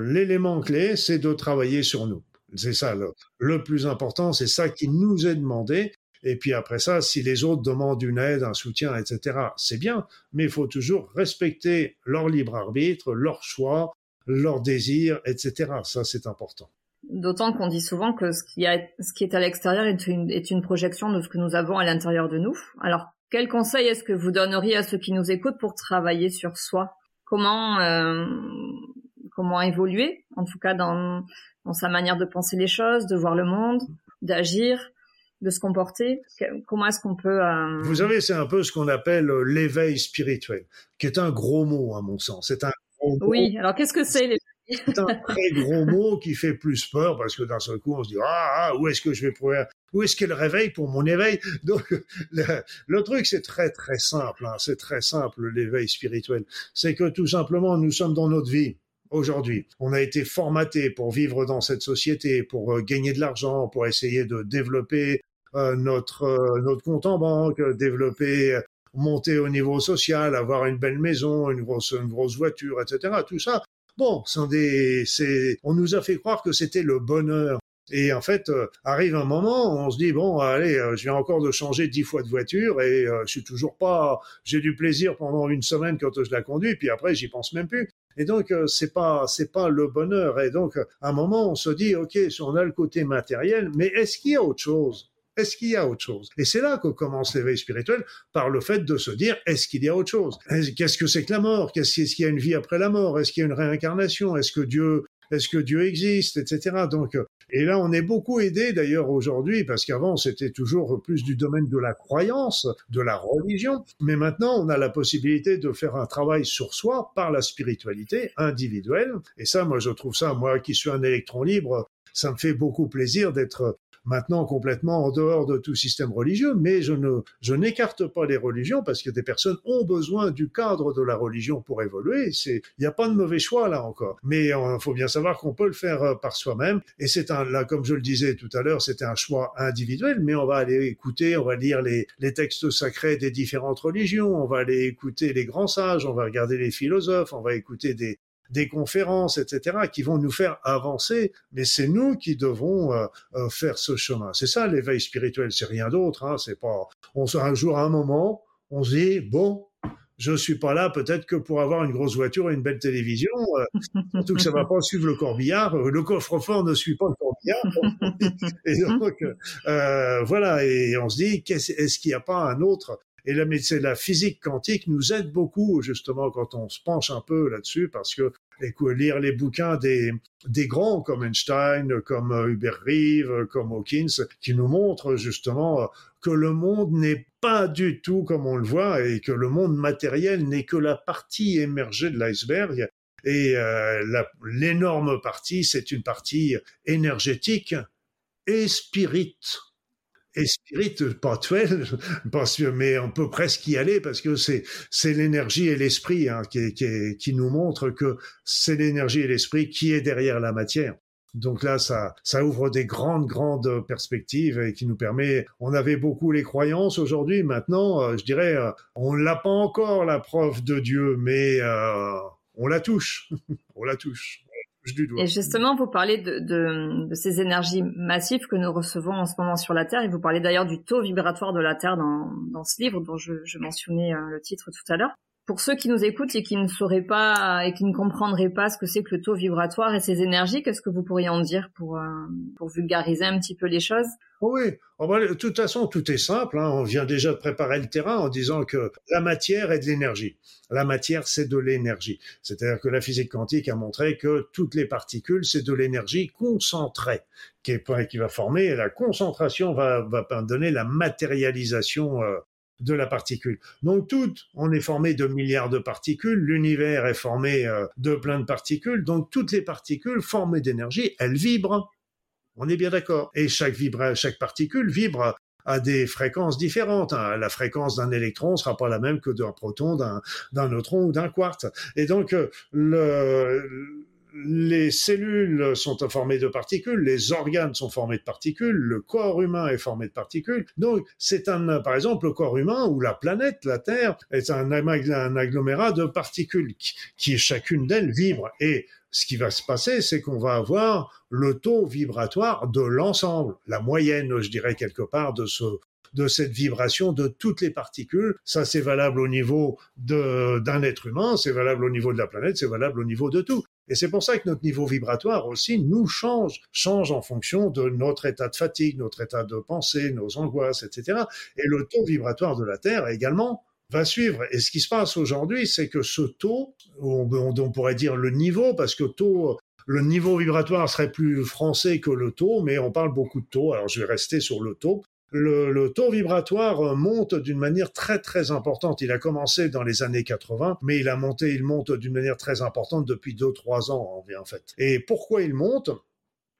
l'élément clé, c'est de travailler sur nous. C'est ça le, le plus important, c'est ça qui nous est demandé. Et puis après ça, si les autres demandent une aide, un soutien, etc., c'est bien, mais il faut toujours respecter leur libre arbitre, leur choix, leurs désirs, etc. Ça, c'est important. D'autant qu'on dit souvent que ce qui, ce qui est à l'extérieur est une, est une projection de ce que nous avons à l'intérieur de nous. Alors, quel conseil est-ce que vous donneriez à ceux qui nous écoutent pour travailler sur soi? Comment euh, comment évoluer, en tout cas dans, dans sa manière de penser les choses, de voir le monde, d'agir de se comporter? Comment est-ce qu'on peut... Euh... Vous savez, c'est un peu ce qu'on appelle euh, l'éveil spirituel, qui est un gros mot à mon sens. C'est un gros Oui, alors qu'est-ce que c'est C'est un très gros mot qui fait plus peur parce que d'un seul coup, on se dit ah, ah où est-ce que je vais pouvoir où est-ce qu'elle réveille pour mon éveil? Donc le, le truc c'est très très simple, hein, c'est très simple l'éveil spirituel. C'est que tout simplement nous sommes dans notre vie aujourd'hui. On a été formaté pour vivre dans cette société, pour euh, gagner de l'argent, pour essayer de développer euh, notre euh, notre compte en banque, développer, monter au niveau social, avoir une belle maison, une grosse voiture, etc. Tout ça, bon, des, c'est, on nous a fait croire que c'était le bonheur. Et en fait, arrive un moment, on se dit bon, allez, je viens encore de changer dix fois de voiture et je suis toujours pas, j'ai du plaisir pendant une semaine quand je la conduis, puis après j'y pense même plus. Et donc c'est pas c'est pas le bonheur. Et donc à un moment on se dit ok, on a le côté matériel, mais est-ce qu'il y a autre chose? Est-ce qu'il y a autre chose? Et c'est là que commence l'éveil spirituel, par le fait de se dire, est-ce qu'il y a autre chose? Qu'est-ce que c'est que la mort? Qu'est-ce qu'il y a une vie après la mort? Est-ce qu'il y a une réincarnation? Est-ce que Dieu est-ce que Dieu existe, etc. Donc, et là, on est beaucoup aidé d'ailleurs aujourd'hui, parce qu'avant, c'était toujours plus du domaine de la croyance, de la religion, mais maintenant, on a la possibilité de faire un travail sur soi par la spiritualité individuelle. Et ça, moi, je trouve ça, moi qui suis un électron libre, ça me fait beaucoup plaisir d'être maintenant complètement en dehors de tout système religieux, mais je ne, je n'écarte pas les religions parce que des personnes ont besoin du cadre de la religion pour évoluer. C'est, il n'y a pas de mauvais choix là encore. Mais il euh, faut bien savoir qu'on peut le faire euh, par soi-même. Et c'est un, là, comme je le disais tout à l'heure, c'était un choix individuel, mais on va aller écouter, on va lire les, les textes sacrés des différentes religions, on va aller écouter les grands sages, on va regarder les philosophes, on va écouter des, des conférences, etc., qui vont nous faire avancer, mais c'est nous qui devons euh, euh, faire ce chemin. C'est ça l'éveil spirituel, c'est rien d'autre. Hein, c'est pas. On un jour, à un moment, on se dit bon, je suis pas là peut-être que pour avoir une grosse voiture et une belle télévision, euh, surtout que ça va pas suivre le corbillard. Le coffre-fort ne suit pas le corbillard. et donc euh, voilà, et on se dit est-ce qu'il n'y a pas un autre et la, physique quantique nous aide beaucoup justement quand on se penche un peu là-dessus parce que lire les bouquins des, grands comme Einstein, comme euh, Hubert Reeve, comme Hawkins, qui nous montrent justement que le monde n'est pas du tout comme on le voit et que le monde matériel n'est que la partie émergée de l'iceberg. Et euh, l'énorme partie, c'est une partie énergétique et spirite et spirit, parce que, mais on peut presque y aller parce que c'est c'est l'énergie et l'esprit hein, qui, qui, qui nous montre que c'est l'énergie et l'esprit qui est derrière la matière. Donc là, ça, ça ouvre des grandes, grandes perspectives et qui nous permet. On avait beaucoup les croyances aujourd'hui. Maintenant, euh, je dirais, euh, on l'a pas encore la preuve de Dieu, mais euh, on la touche. on la touche. Et justement, vous parlez de, ces énergies massives que nous recevons en ce moment sur la Terre, et vous parlez d'ailleurs du taux vibratoire de la Terre dans, dans ce livre dont je, je mentionnais euh, le titre tout à l'heure. Pour ceux qui nous écoutent et qui ne sauraient pas et qui ne comprendraient pas ce que c'est que le taux vibratoire et ces énergies, qu'est-ce que vous pourriez en dire pour, euh, vulgariser un petit peu les choses? Oh oui, oh bah, de toute façon, tout est simple. Hein. On vient déjà de préparer le terrain en disant que la matière est de l'énergie. La matière, c'est de l'énergie. C'est-à-dire que la physique quantique a montré que toutes les particules, c'est de l'énergie concentrée qui, est, qui va former, la concentration va, va donner la matérialisation euh, de la particule. Donc tout, on est formé de milliards de particules, l'univers est formé euh, de plein de particules, donc toutes les particules formées d'énergie, elles vibrent. On est bien d'accord. Et chaque, vibre, chaque particule vibre à des fréquences différentes. Hein. La fréquence d'un électron sera pas la même que d'un proton, d'un neutron ou d'un quartz. Et donc, euh, le, les cellules sont formées de particules, les organes sont formés de particules, le corps humain est formé de particules. Donc, c'est un, par exemple, le corps humain ou la planète, la Terre, est un, un agglomérat de particules qui, qui chacune d'elles vibre. Et ce qui va se passer, c'est qu'on va avoir le taux vibratoire de l'ensemble, la moyenne, je dirais quelque part, de ce de cette vibration de toutes les particules. Ça, c'est valable au niveau d'un être humain, c'est valable au niveau de la planète, c'est valable au niveau de tout. Et c'est pour ça que notre niveau vibratoire aussi nous change, change en fonction de notre état de fatigue, notre état de pensée, nos angoisses, etc. Et le taux vibratoire de la Terre également va suivre. Et ce qui se passe aujourd'hui, c'est que ce taux, on, pourrait dire le niveau, parce que taux, le niveau vibratoire serait plus français que le taux, mais on parle beaucoup de taux. Alors je vais rester sur le taux le, taux vibratoire monte d'une manière très très importante. Il a commencé dans les années 80, mais il a monté, il monte d'une manière très importante depuis 2-3 ans en fait. Et pourquoi il monte?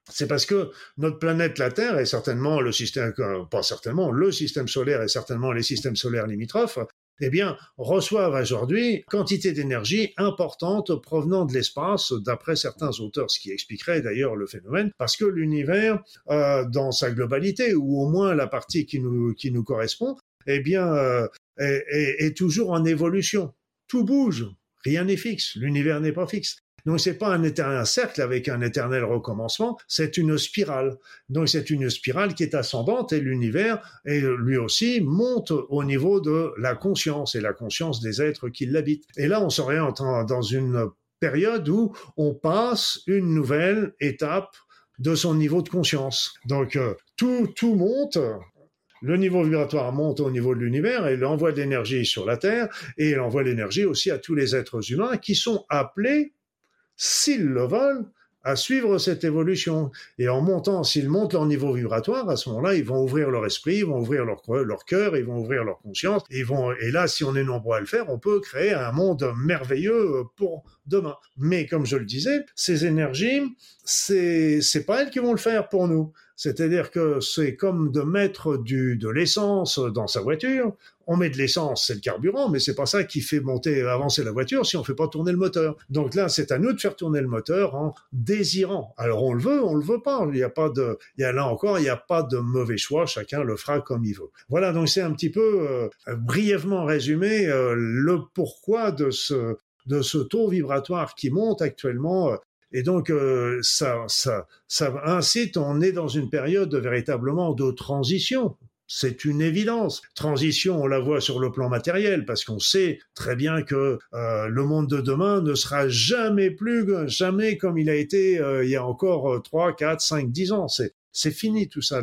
C'est parce que notre planète, la Terre, est certainement le système, pas certainement, le système solaire et certainement les systèmes solaires limitrophes, eh bien, reçoivent aujourd'hui quantité d'énergie importante provenant de l'espace, d'après certains auteurs, ce qui expliquerait d'ailleurs le phénomène, parce que l'univers, euh, dans sa globalité, ou au moins la partie qui nous, qui nous correspond, eh bien, euh, est, est toujours en évolution. Tout bouge, rien n'est fixe, l'univers n'est pas fixe. Donc c'est pas un éternel cercle avec un éternel recommencement, c'est une spirale. Donc c'est une spirale qui est ascendante et l'univers, et lui aussi, monte au niveau de la conscience et la conscience des êtres qui l'habitent. Et là, on s'oriente dans une période où on passe une nouvelle étape de son niveau de conscience. Donc euh, tout, tout monte, le niveau vibratoire monte au niveau de l'univers et de l'énergie sur la Terre et il envoie l'énergie aussi à tous les êtres humains qui sont appelés s'ils le veulent, à suivre cette évolution. Et en montant, s'ils montent leur niveau vibratoire, à ce moment-là, ils vont ouvrir leur esprit, ils vont ouvrir leur, leur cœur, ils vont ouvrir leur conscience. Et, vont, et là, si on est nombreux à le faire, on peut créer un monde merveilleux pour demain. Mais comme je le disais, ces énergies, c'est, c'est pas elles qui vont le faire pour nous. C'est-à-dire que c'est comme de mettre du, de l'essence dans sa voiture. On met de l'essence, c'est le carburant, mais c'est pas ça qui fait monter, avancer la voiture si on fait pas tourner le moteur. Donc là, c'est à nous de faire tourner le moteur en désirant. Alors on le veut, on le veut pas. Il n'y a pas de, il y a là encore, il n'y a pas de mauvais choix. Chacun le fera comme il veut. Voilà. Donc c'est un petit peu euh, brièvement résumé euh, le pourquoi de ce de ce taux vibratoire qui monte actuellement euh, et donc, ça, ça, ça incite, on est dans une période véritablement de transition. C'est une évidence. Transition, on la voit sur le plan matériel, parce qu'on sait très bien que euh, le monde de demain ne sera jamais plus, jamais comme il a été euh, il y a encore 3, 4, 5, 10 ans. C'est, fini tout ça.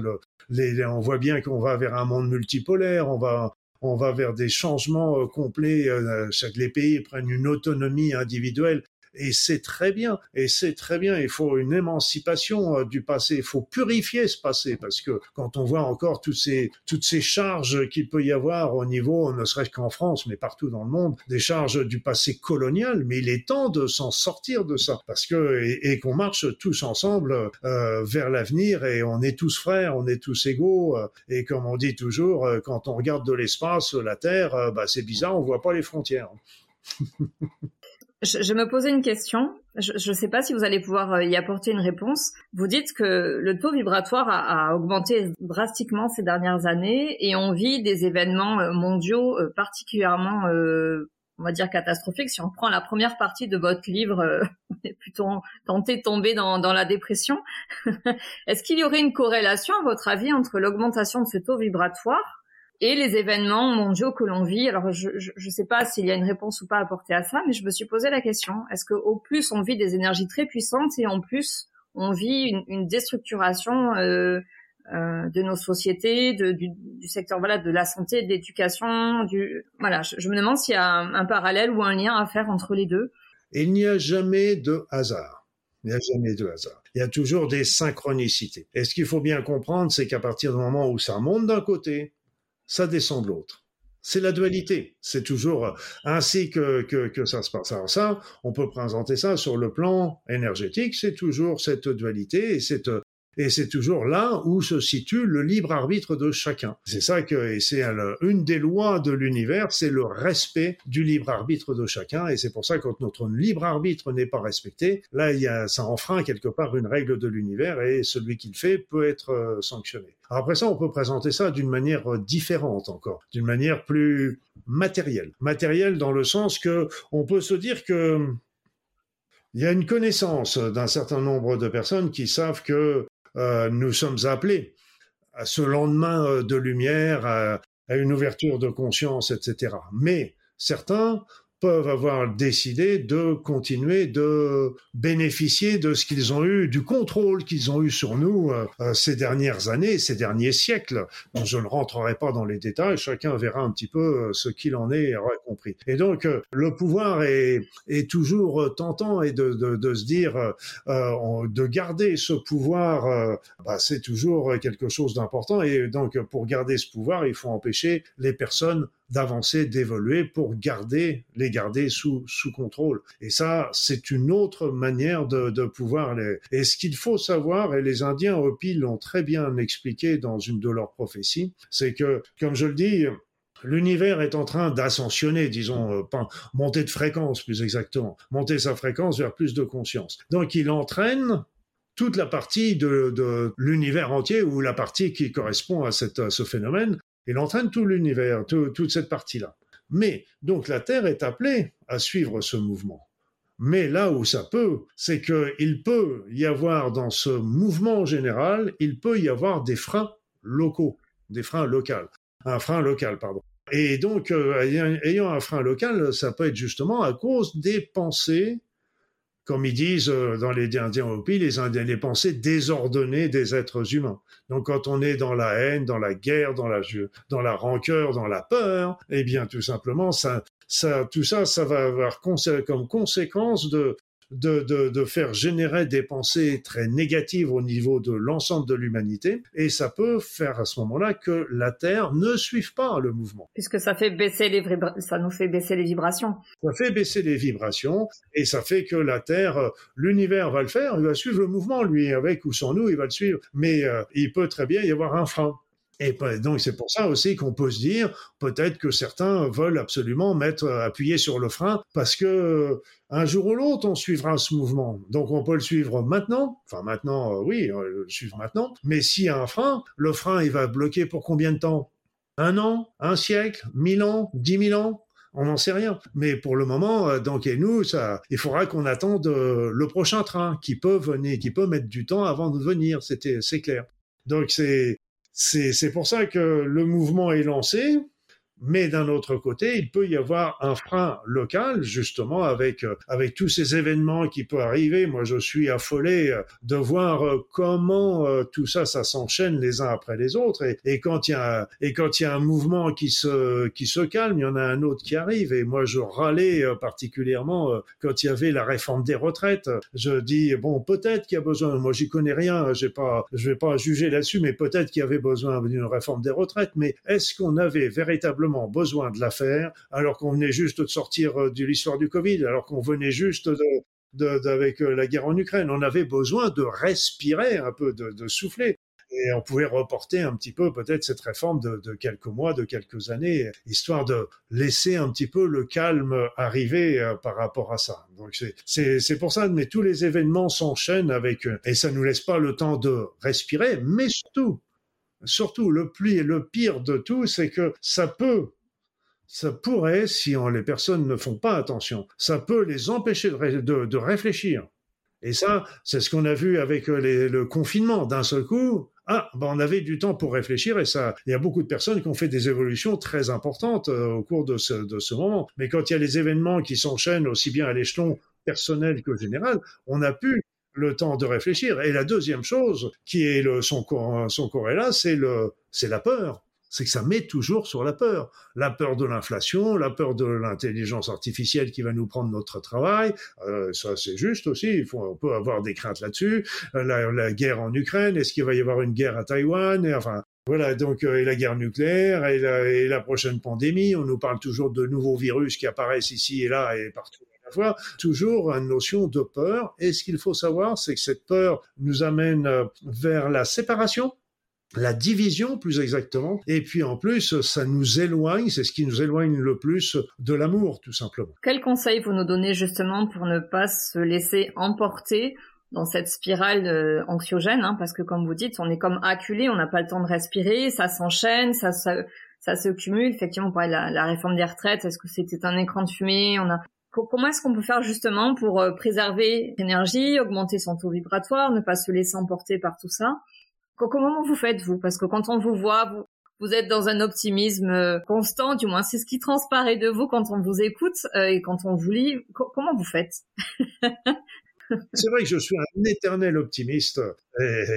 On voit bien qu'on va vers un monde multipolaire, on va, vers des changements complets. chaque les pays prennent une autonomie individuelle et c'est très bien, et c'est très bien. Il faut une émancipation euh, du passé. Il faut purifier ce passé parce que quand on voit encore toutes ces toutes ces charges qu'il peut y avoir au niveau, ne serait-ce qu'en France, mais partout dans le monde, des charges du passé colonial. Mais il est temps de s'en sortir de ça parce que et, qu'on marche tous ensemble euh, vers l'avenir et on est tous frères, on est tous égaux. Euh, et comme on dit toujours, quand on regarde de l'espace, la Terre, bah, c'est bizarre, on voit pas les frontières. Je, je, me posais une question. Je ne sais pas si vous allez pouvoir euh, y apporter une réponse. Vous dites que le taux vibratoire a, a, augmenté drastiquement ces dernières années et on vit des événements euh, mondiaux euh, particulièrement, on va dire, catastrophiques. Si on prend la première partie de votre livre, on est plutôt tenté de tomber dans, dans la dépression. Est-ce qu'il y aurait une corrélation, à votre avis, entre l'augmentation de ce taux vibratoire et les événements mondiaux que l'on vit. Alors, je ne sais pas s'il y a une réponse ou pas apportée à ça, mais je me suis posé la question. Est-ce qu'au plus on vit des énergies très puissantes et en plus on vit une, une déstructuration euh, euh, de nos sociétés, de, du, du, secteur voilà de la santé, de l'éducation, du voilà. Je, je, me demande s'il y a un, un, parallèle ou un lien à faire entre les deux. Il n'y a jamais de hasard. Il n'y a jamais de hasard. Il y a toujours des synchronicités. Et ce qu'il faut bien comprendre, c'est qu'à partir du moment où ça monte d'un côté, ça descend de l'autre. C'est la dualité. C'est toujours ainsi que, que, que, ça se passe. Alors ça, on peut présenter ça sur le plan énergétique. C'est toujours cette dualité et cette Et c'est toujours là où se situe le libre arbitre de chacun. C'est ça que, et c'est une des lois de l'univers, c'est le respect du libre arbitre de chacun. Et c'est pour ça que quand notre libre arbitre n'est pas respecté, là, il y a, ça enfreint quelque part une règle de l'univers et celui qui le fait peut être euh, sanctionné. Après ça, on peut présenter ça d'une manière euh, différente encore, d'une manière plus matérielle. Matérielle dans le sens que on peut se dire que il y a une connaissance d'un certain nombre de personnes qui savent que nous sommes appelés à ce lendemain euh, de lumière, à une ouverture de conscience, etc. Mais certains peuvent avoir décidé de continuer de bénéficier de ce qu'ils ont eu, du contrôle qu'ils ont eu sur nous euh, euh, ces dernières années, ces derniers siècles. je ne rentrerai pas dans les détails, chacun verra un petit peu euh, ce qu'il en est aura compris. Et donc, le pouvoir est, est toujours tentant et de, de, de se dire, euh, de garder ce pouvoir, bah, c'est toujours quelque chose d'important. Et donc, pour garder ce pouvoir, il faut empêcher les personnes d'avancer, d'évoluer pour garder, les garder sous, sous contrôle. Et ça, c'est une autre manière de, de pouvoir les... Et ce qu'il faut savoir, et les Indiens Hopi l'ont très bien expliqué dans une de leurs prophéties, c'est que, comme je le dis, L'univers est en train d'ascensionner, disons, euh, monter de fréquence plus exactement, monter sa fréquence vers plus de conscience. Donc il entraîne toute la partie de, de l'univers entier ou la partie qui correspond à, cette, à ce phénomène il entraîne tout l'univers, toute cette partie-là. Mais donc la Terre est appelée à suivre ce mouvement. Mais là où ça peut, c'est qu'il peut y avoir dans ce mouvement général, il peut y avoir des freins locaux, des freins locaux, un frein local, pardon. Et donc, euh, ayant un frein local, ça peut être justement à cause des pensées comme ils disent euh, dans les Indiens Hopi, les Indiens, les pensées désordonnées des êtres humains. Donc quand on est dans la haine, dans la guerre, dans la, dans la rancœur, dans la peur, eh bien tout simplement, ça, ça, tout ça, ça va avoir comme conséquence de, de, de, de, faire générer des pensées très négatives au niveau de l'ensemble de l'humanité, et ça peut faire à ce moment-là que la Terre ne suive pas le mouvement. Puisque ça fait baisser les ça nous fait baisser les vibrations. Ça fait baisser les vibrations, et ça fait que la Terre, l'univers va le faire, il va suivre le mouvement, lui, avec ou sans nous, il va le suivre, mais euh, il peut très bien y avoir un frein. Et donc c'est pour ça aussi qu'on peut se dire peut-être que certains veulent absolument mettre euh, appuyer sur le frein parce que euh, un jour ou l'autre on suivra ce mouvement. Donc on peut le suivre maintenant, enfin maintenant euh, oui, le suivre maintenant, mais s'il y a un frein, le frein il va bloquer pour combien de temps? Un an, un siècle, mille ans, dix mille ans? On n'en sait rien. Mais pour le moment, donc et nous, ça, il faudra qu'on attende le prochain train qui peut venir, qui peut mettre du temps avant de venir. C'était, c'est clair. Donc c'est c'est pour ça que le mouvement est lancé. Mais d'un autre côté, il peut y avoir un frein local, justement, avec euh, avec tous ces événements qui peuvent arriver. Moi, je suis affolé euh, de voir euh, comment tout ça, ça s'enchaîne les uns après les autres. Et, quand il y a et quand il y a un mouvement qui se qui se calme, il y en a un autre qui arrive. Et moi, je râlais particulièrement quand il y avait la réforme des retraites. Je dis bon, peut-être qu'il y a besoin. Moi, j'y connais rien. J'ai pas, je vais pas juger là-dessus, mais peut-être qu'il y avait besoin d'une réforme des retraites. Mais est-ce qu'on avait véritablement besoin de la faire, alors qu'on venait juste de sortir euh, de l'histoire du Covid, alors qu'on venait juste de, avec euh, la guerre en Ukraine. On avait besoin de respirer un peu, de, souffler. Et on pouvait reporter un petit peu peut-être cette réforme de, quelques mois, de quelques années, histoire de laisser un petit peu le calme arriver euh, par rapport à ça. Donc c'est pour ça, mais tous les événements s'enchaînent avec, et ça nous laisse pas le temps de respirer, mais surtout, surtout le pli le pire de tout, c'est que ça peut, ça pourrait, si les personnes ne font pas attention, ça peut les empêcher de, réfléchir. Et ça, c'est ce qu'on a vu avec euh, le confinement. D'un seul coup, ah, ben on avait du temps pour réfléchir et ça, il y a beaucoup de personnes qui ont fait des évolutions très importantes euh, au cours de ce, de ce moment. Mais quand il y a les événements qui s'enchaînent aussi bien à l'échelon personnel que général, on a pu le temps de réfléchir. Et la deuxième chose, qui est le, son, son corrélat, c'est le, c'est la peur. C'est que ça met toujours sur la peur. La peur de l'inflation, la peur de l'intelligence artificielle qui va nous prendre notre travail. Euh, ça, c'est juste aussi. Il faut, on peut avoir des craintes là-dessus. Euh, la, la, guerre en Ukraine. Est-ce qu'il va y avoir une guerre à Taïwan? Et, Enfin, voilà, donc euh, et la guerre nucléaire et la, et la, prochaine pandémie. On nous parle toujours de nouveaux virus qui apparaissent ici et là et partout fois, toujours une notion de peur. Et ce qu'il faut savoir, c'est que cette peur nous amène vers la séparation la division plus exactement, et puis en plus ça nous éloigne, c'est ce qui nous éloigne le plus de l'amour tout simplement. Quel conseil vous nous donnez justement pour ne pas se laisser emporter dans cette spirale euh, anxiogène, hein, parce que comme vous dites, on est comme acculé, on n'a pas le temps de respirer, ça s'enchaîne, ça, ça, se cumule. Effectivement, on parlait de la, réforme des retraites, est-ce que c'était un écran de fumée? Comment est-ce qu'on peut faire justement pour euh, préserver l'énergie, augmenter son taux vibratoire, ne pas se laisser emporter par tout ça? Comment vous faites vous? Parce que quand on vous voit, vous, vous êtes dans un optimisme euh, constant, du moins c'est ce qui transparaît de vous quand on vous écoute euh, et quand on vous lit. comment vous faites? C'est vrai que je suis un éternel optimiste,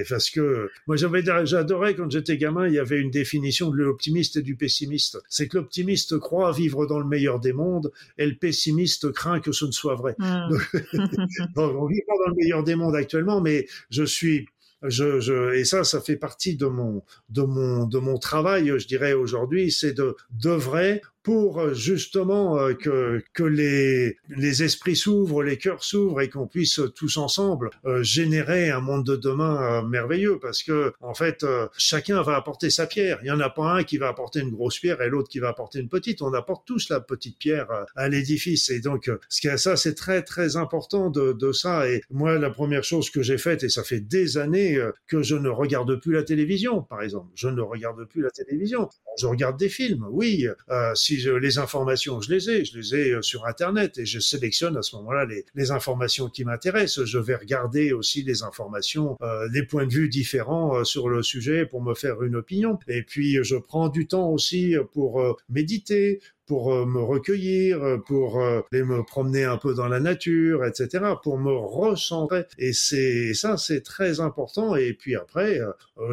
parce que moi j'avais j'adorais quand j'étais gamin, il y avait une définition de l'optimiste et du pessimiste. C'est que l'optimiste croit vivre dans le meilleur des mondes et le pessimiste craint que ce ne soit vrai. Hmm. on vit pas dans le meilleur des mondes actuellement, mais je suis je, je, et ça, ça fait partie de mon, de mon, de mon travail, je dirais aujourd'hui, c'est de d'œuvrer pour euh, justement euh, que, que les, les esprits s'ouvrent, les cœurs s'ouvrent et qu'on puisse tous ensemble euh, générer un monde de demain merveilleux parce que en fait chacun va apporter sa pierre. Il y en a pas un qui va apporter une grosse pierre et l'autre qui va apporter une petite. On apporte tous la petite pierre à l'édifice et donc ce qui ça c'est très très important de, de ça et moi la première chose que j'ai faite et ça fait des années que je ne regarde plus la télévision par exemple. Je ne regarde plus la télévision. Je regarde des films. Oui, si les informations, je les ai, je les ai euh, sur Internet et je sélectionne à ce moment-là les, informations qui m'intéressent. Je vais regarder aussi les informations, euh, des points de vue différents euh, sur le sujet pour me faire une opinion. Et puis, je prends du temps aussi pour méditer, pour euh, me recueillir, euh, pour euh, aller me promener un peu dans la nature, etc., pour me recentrer. Et c'est ça, c'est très important. Et puis après,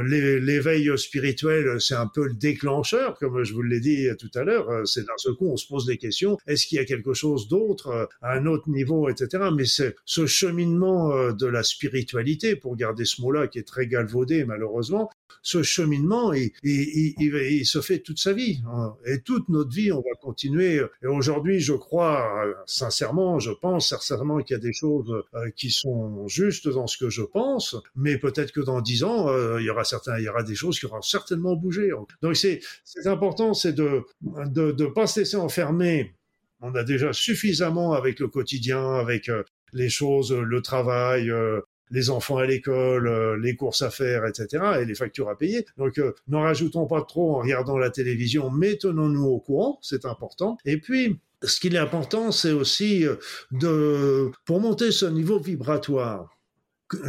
l'éveil spirituel, c'est un peu le déclencheur, comme je vous l'ai dit tout à l'heure. C'est d'un seul coup, on se pose des questions. Est-ce qu'il y a quelque chose d'autre à un autre niveau, etc. Mais c'est ce cheminement de la spiritualité, pour garder ce mot-là qui est très galvaudé malheureusement, ce cheminement, il, se fait toute sa vie. Et toute notre vie, on va continuer. Et aujourd'hui, je crois, sincèrement, je pense sincèrement qu'il y a des choses euh, qui sont justes dans ce que je pense, mais peut-être que dans dix ans, euh, il y aura certains, des choses qui auront certainement bougé. Donc c'est, important, c'est de, de pas se laisser enfermer. On a déjà suffisamment avec le quotidien, avec euh, les choses, le travail, les enfants à l'école, euh, les courses à faire, etc., et les factures à payer. Donc, euh, n'en rajoutons pas trop en regardant la télévision, mais tenons-nous au courant, c'est important. Et puis, ce qui est important, c'est aussi euh, de, pour monter ce niveau vibratoire,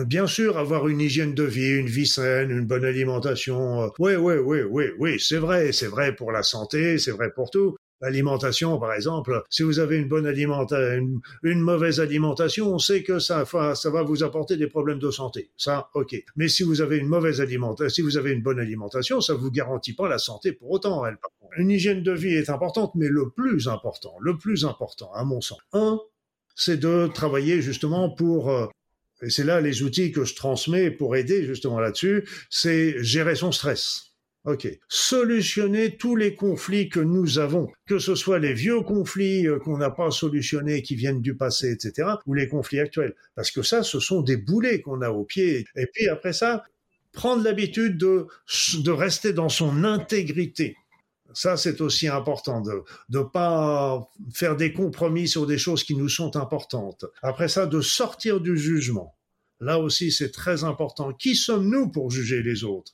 bien sûr, avoir une hygiène de vie, une vie saine, une bonne alimentation. Oui, oui, oui, oui, oui, c'est vrai, c'est vrai pour la santé, c'est vrai pour tout. L'alimentation, par exemple, si vous avez une bonne alimentation, une, mauvaise alimentation, on sait que ça, va vous apporter des problèmes de santé. Ça, ok. Mais si vous avez une mauvaise alimentation, si vous avez une bonne alimentation, ça vous garantit pas la santé pour autant. Une hygiène de vie est importante, mais le plus important, le plus important, à mon sens, un, c'est de travailler justement pour euh, et c'est là les outils que je transmets pour aider justement là-dessus, c'est gérer son stress. OK. Solutionner tous les conflits que nous avons, que ce soit les vieux conflits euh, qu'on n'a pas solutionnés, qui viennent du passé, etc., ou les conflits actuels. Parce que ça, ce sont des boulets qu'on a au pied. Et puis après ça, prendre l'habitude de, de rester dans son intégrité. Ça, c'est aussi important de ne pas faire des compromis sur des choses qui nous sont importantes. Après ça, de sortir du jugement. Là aussi, c'est très important. Qui sommes-nous pour juger les autres?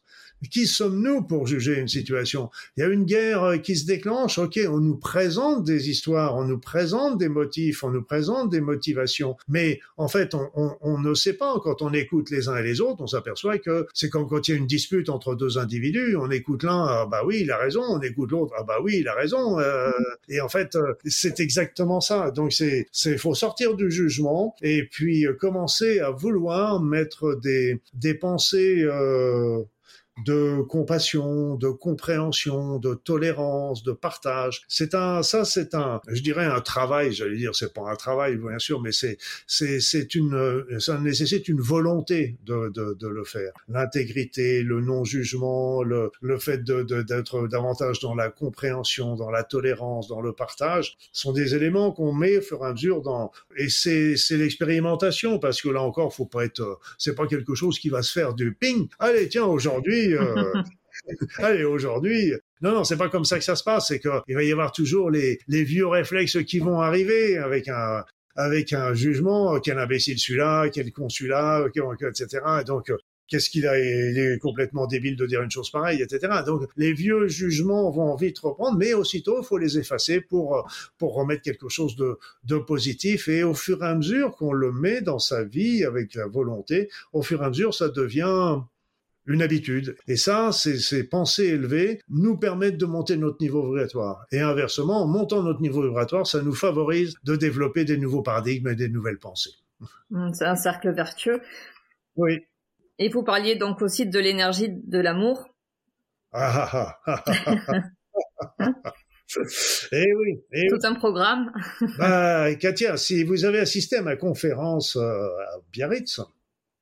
Qui sommes-nous pour juger une situation? Il y a une guerre euh, qui se déclenche, ok, on nous présente des histoires, on nous présente des motifs, on nous présente des motivations, mais en fait, on, on, on ne sait pas. Quand on écoute les uns et les autres, on s'aperçoit que c'est comme quand il y a une dispute entre deux individus, on écoute l'un, ah bah oui, il a raison, on écoute l'autre, ah bah oui, il a raison. Euh, et en fait, euh, c'est exactement ça. Donc c'est, faut sortir du jugement et puis commencer à vouloir mettre des des pensées euh, de compassion, de compréhension, de tolérance, de partage. C'est un, ça, c'est un, je dirais un travail. J'allais dire, c'est pas un travail, bien sûr, mais c'est, c'est, c'est une, ça nécessite une volonté de, de, de le faire. L'intégrité, le non-jugement, le, le fait de, d'être davantage dans la compréhension, dans la tolérance, dans le partage, sont des éléments qu'on met au fur et à mesure dans, et c'est, c'est l'expérimentation parce que là encore, faut pas être, c'est pas quelque chose qui va se faire du ping. Allez, tiens, aujourd'hui, euh, allez, aujourd'hui, non, non, c'est pas comme ça que ça se passe. C'est qu'il va y avoir toujours les, vieux réflexes qui vont arriver avec un, avec un jugement, quel imbécile celui-là, quel con celui-là, etc. donc, qu'est-ce qu'il a, il est complètement débile de dire une chose pareille, etc. Donc, les vieux jugements vont vite reprendre, mais aussitôt, il faut les effacer pour, pour remettre quelque chose de positif. Et au fur et à mesure qu'on le met dans sa vie avec la volonté, au fur et à mesure, ça devient une habitude. Et ça, ces, pensées élevées nous permettent de monter notre niveau vibratoire. Et inversement, en montant notre niveau vibratoire, ça nous favorise de développer des nouveaux paradigmes et des nouvelles pensées. Hum, c'est un cercle vertueux. Oui. Et vous parliez donc aussi de l'énergie de l'amour. Ah, ah, ah, eh oui. Eh Tout un programme. bah, Katia, si vous avez assisté à ma conférence euh, à Biarritz,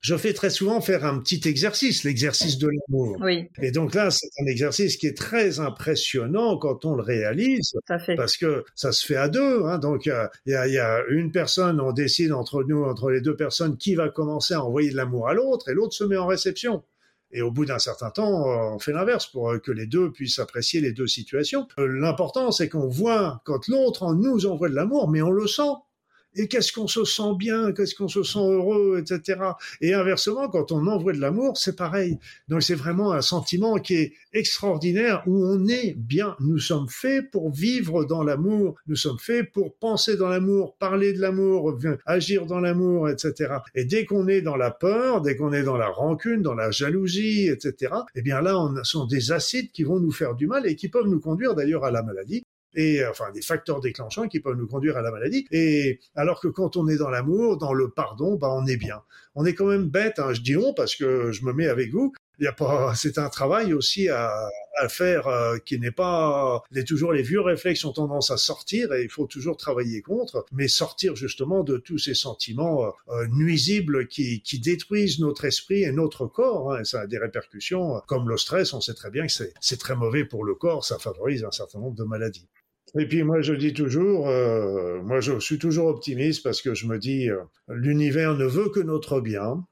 je fais très souvent faire un petit exercice, l'exercice de l'amour. Oui. Et donc là, c'est un exercice qui est très impressionnant quand on le réalise, parce que ça se fait à deux. Hein, donc il y a, y a, une personne, on décide entre nous, entre les deux personnes, qui va commencer à envoyer de l'amour à l'autre, et l'autre se met en réception. Et au bout d'un certain temps, on fait l'inverse pour que les deux puissent apprécier les deux situations. Euh, l'important, c'est qu'on voit quand l'autre nous envoie de l'amour, mais on le sent et qu'est-ce qu'on se sent bien, qu'est-ce qu'on se sent heureux, etc. Et inversement, quand on envoie de l'amour, c'est pareil. Donc c'est vraiment un sentiment qui est extraordinaire où on est bien. Nous sommes faits pour vivre dans l'amour, nous sommes faits pour penser dans l'amour, parler de l'amour, agir dans l'amour, etc. Et dès qu'on est dans la peur, dès qu'on est dans la rancune, dans la jalousie, etc. Eh bien là, on sont des acides qui vont nous faire du mal et qui peuvent nous conduire d'ailleurs à la maladie et enfin des facteurs déclenchants qui peuvent nous conduire à la maladie. Et alors que quand on est dans l'amour, dans le pardon, bah on est bien. On est quand même bête, hein, je dis on parce que je me mets avec vous. Il y a pas, c'est un travail aussi à, à faire euh, qui n'est pas, les toujours les vieux réflexes ont tendance à sortir et il faut toujours travailler contre, mais sortir justement de tous ces sentiments euh, nuisibles qui, qui détruisent notre esprit et notre corps. Hein, ça a des répercussions comme le stress. On sait très bien que c'est très mauvais pour le corps. Ça favorise un certain nombre de maladies. Et puis moi je dis toujours, euh, moi je suis toujours optimiste parce que je me dis, euh, l'univers ne veut que notre bien.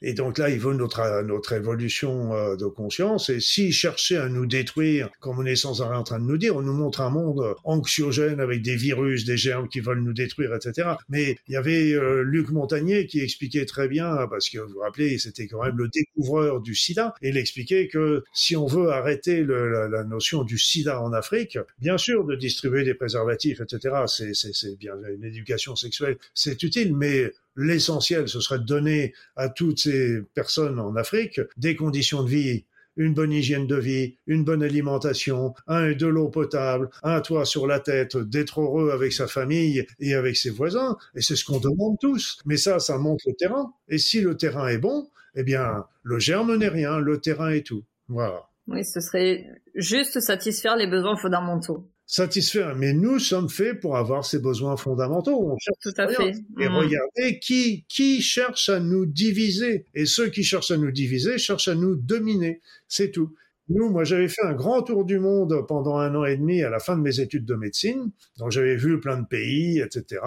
Et donc là, il veut notre, notre évolution euh, de conscience. Et s'il cherchait à nous détruire, comme on est sans arrêt en train de nous dire, on nous montre un monde anxiogène avec des virus, des germes qui veulent nous détruire, etc. Mais il y avait euh, Luc Montagnier qui expliquait très bien, parce que vous vous rappelez, c'était quand même le découvreur du sida, et il expliquait que si on veut arrêter la, notion du sida en Afrique, bien sûr, de distribuer des préservatifs, etc., c'est bien une éducation sexuelle, c'est utile, mais l'essentiel, ce serait de donner à toutes ces personnes en Afrique des conditions de vie une bonne hygiène de vie, une bonne alimentation, un et de l'eau potable, un toit sur la tête, d'être heureux avec sa famille et avec ses voisins. Et c'est ce qu'on demande tous. Mais ça, ça montre le terrain. Et si le terrain est bon, eh bien, le germe n'est rien, le terrain est tout. Voilà. Oui, ce serait juste satisfaire les besoins fondamentaux satisfaire. Mais nous sommes faits pour avoir ces besoins fondamentaux. On cherche Tout à fait. Et mmh. regardez qui, qui cherche à nous diviser. Et ceux qui cherchent à nous diviser cherchent à nous dominer. C'est tout. Nous, moi, j'avais fait un grand tour du monde pendant un an et demi à la fin de mes études de médecine. Donc, j'avais vu plein de pays, etc.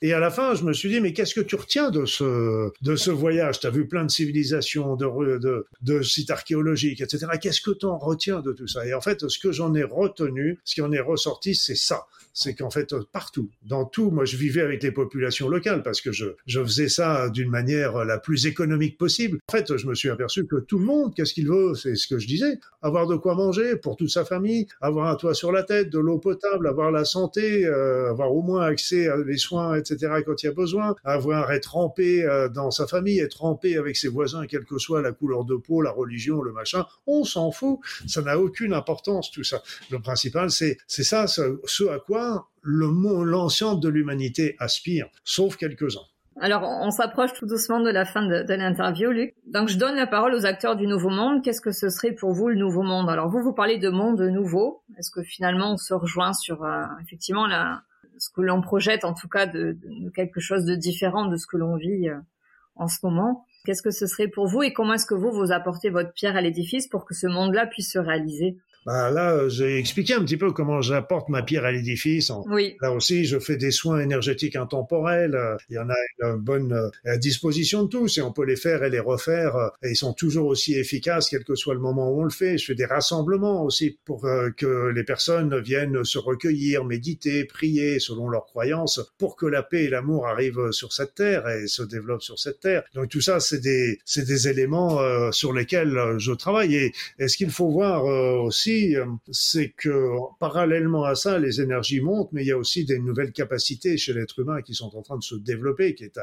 Et à la fin, je me suis dit, mais qu'est-ce que tu retiens de ce, de ce voyage? Tu as vu plein de civilisations, de, de, sites archéologiques, etc. Qu'est-ce que tu en retiens de tout ça? Et en fait, ce que j'en ai retenu, ce qui en est ressorti, c'est ça c'est qu'en fait partout, dans tout, moi je vivais avec les populations locales parce que je, je faisais ça d'une manière la plus économique possible. En fait, je me suis aperçu que tout le monde, qu'est-ce qu'il veut? C'est ce que je disais, avoir de quoi manger pour toute sa famille, avoir un toit sur la tête, de l'eau potable, avoir la santé, euh, avoir au moins accès à des soins, etc. quand il y a besoin, avoir être trempé euh, dans sa famille, être trempé avec ses voisins, quelle que soit la couleur de peau, la religion, le machin, on s'en fout. Ça n'a aucune importance tout ça. Le principal, c'est c'est ça, ce, à quoi le l'ensemble de l'humanité aspire, sauf quelques-uns. Alors, on s'approche tout doucement de la fin de, l'interview, Luc. Donc, je donne la parole aux acteurs du Nouveau Monde. Qu'est-ce que ce serait pour vous le Nouveau Monde? Alors, vous, vous parlez de monde nouveau. Est-ce que finalement, on se rejoint sur, euh, effectivement, la, ce que l'on projette, en tout cas, de, de, quelque chose de différent de ce que l'on vit euh, en ce moment? Qu'est-ce que ce serait pour vous et comment est-ce que vous, vous apportez votre pierre à l'édifice pour que ce monde-là puisse se réaliser? Bah là, j'ai expliqué un petit peu comment j'apporte ma pierre à l'édifice. Oui. Là aussi, je fais des soins énergétiques intemporels. Il y en a une bonne euh, disposition de tous et on peut les faire et les refaire. Et ils sont toujours aussi efficaces, quel que soit le moment où on le fait. Je fais des rassemblements aussi pour euh, que les personnes viennent se recueillir, méditer, prier selon leurs croyances, pour que la paix et l'amour arrivent sur cette terre et se développent sur cette terre. Donc tout ça, c'est des, c'est des éléments euh, sur lesquels je travaille. Et, et ce qu'il faut voir aussi, euh, c'est que parallèlement à ça, les énergies montent, mais il y a aussi des nouvelles capacités chez l'être humain qui sont en train de se développer, qui est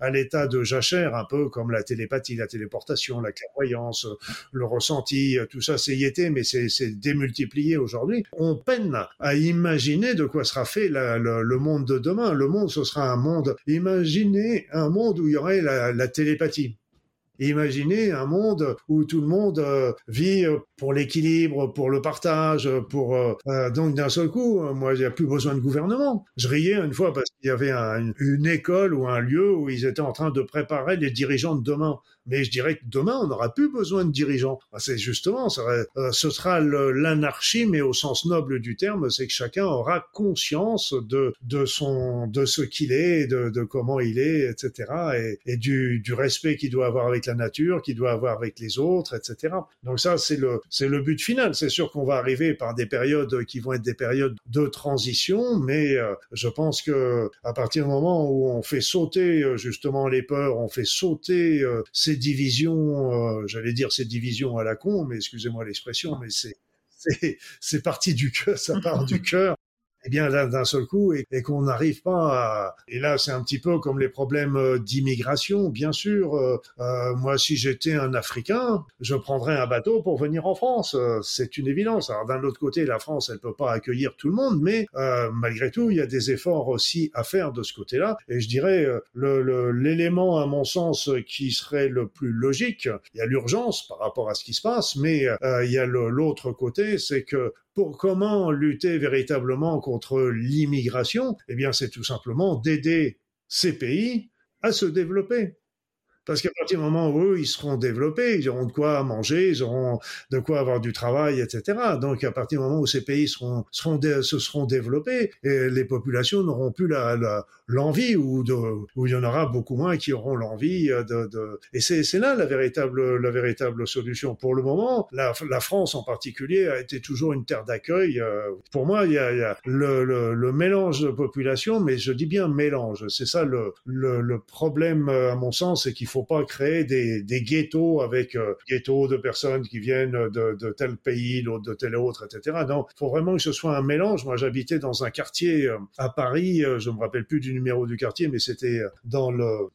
à, l'état de jachère, un peu comme la télépathie, la téléportation, la clairvoyance, le ressenti, tout ça c'est y était, mais c'est démultiplié aujourd'hui. On peine à imaginer de quoi sera fait le, monde de demain. Le monde, ce sera un monde. Imaginez un monde où il y aurait la télépathie. Imaginez un monde où tout le monde euh, vit euh, pour l'équilibre, pour le partage, pour euh, donc d'un seul coup, moi, il n'y a plus besoin de gouvernement. Je riais une fois parce qu'il y avait une école ou un lieu où ils étaient en train de préparer les dirigeants de demain. Mais je dirais que demain, on n'aura plus besoin de dirigeants. C'est justement, euh, ce sera l'anarchie, mais au sens noble du terme, c'est que chacun aura conscience de, de son, de ce qu'il est, de, de comment il est, etc. Et, et du, du respect qu'il doit avoir avec la nature, qu'il doit avoir avec les autres, etc. Donc ça, c'est le, c'est le but final. C'est sûr qu'on va arriver par des périodes qui vont être des périodes de transition, mais euh, je pense que à partir du moment où on fait sauter euh, justement les peurs, on fait sauter ces divisions, euh, j'allais dire ces divisions à la con, mais excusez-moi l'expression, mais c'est c'est parti du cœur, ça part du cœur eh bien d'un seul coup et, qu'on n'arrive pas à... Et là, c'est un petit peu comme les problèmes euh, d'immigration, bien sûr. Euh, euh, moi, si j'étais un Africain, je prendrais un bateau pour venir en France. c'est une évidence. Alors d'un autre côté, la France, elle peut pas accueillir tout le monde, mais malgré tout, il y a des efforts aussi à faire de ce côté-là. Et je dirais, l'élément, le, à mon sens, qui serait le plus logique, il y a l'urgence par rapport à ce qui se passe, mais il y a l'autre côté, c'est que pour comment lutter véritablement contre l'immigration, eh bien, c'est tout simplement d'aider ces pays à se développer. Parce qu'à partir du moment où eux, ils seront développés, ils auront de quoi manger, ils auront de quoi avoir du travail, etc. Donc à partir du moment où ces pays seront, seront se seront développés, et les populations n'auront plus la, l'envie ou de, où il y en aura beaucoup moins qui auront l'envie de, de... et c'est, là la véritable, la véritable solution. Pour le moment, la, la France en particulier a été toujours une terre d'accueil. Euh, pour moi, il y a, il y a le, le, le, mélange de population, mais je dis bien mélange. C'est ça le, le, le problème à mon sens, c'est qu'il faut pas créer des, ghettos avec euh, ghettos de personnes qui viennent de, tel pays, de tel autre, etc. Non, il faut vraiment que ce soit un mélange. Moi, j'habitais dans un quartier euh, à Paris, euh, je me rappelle plus du numéro du quartier, mais c'était dans le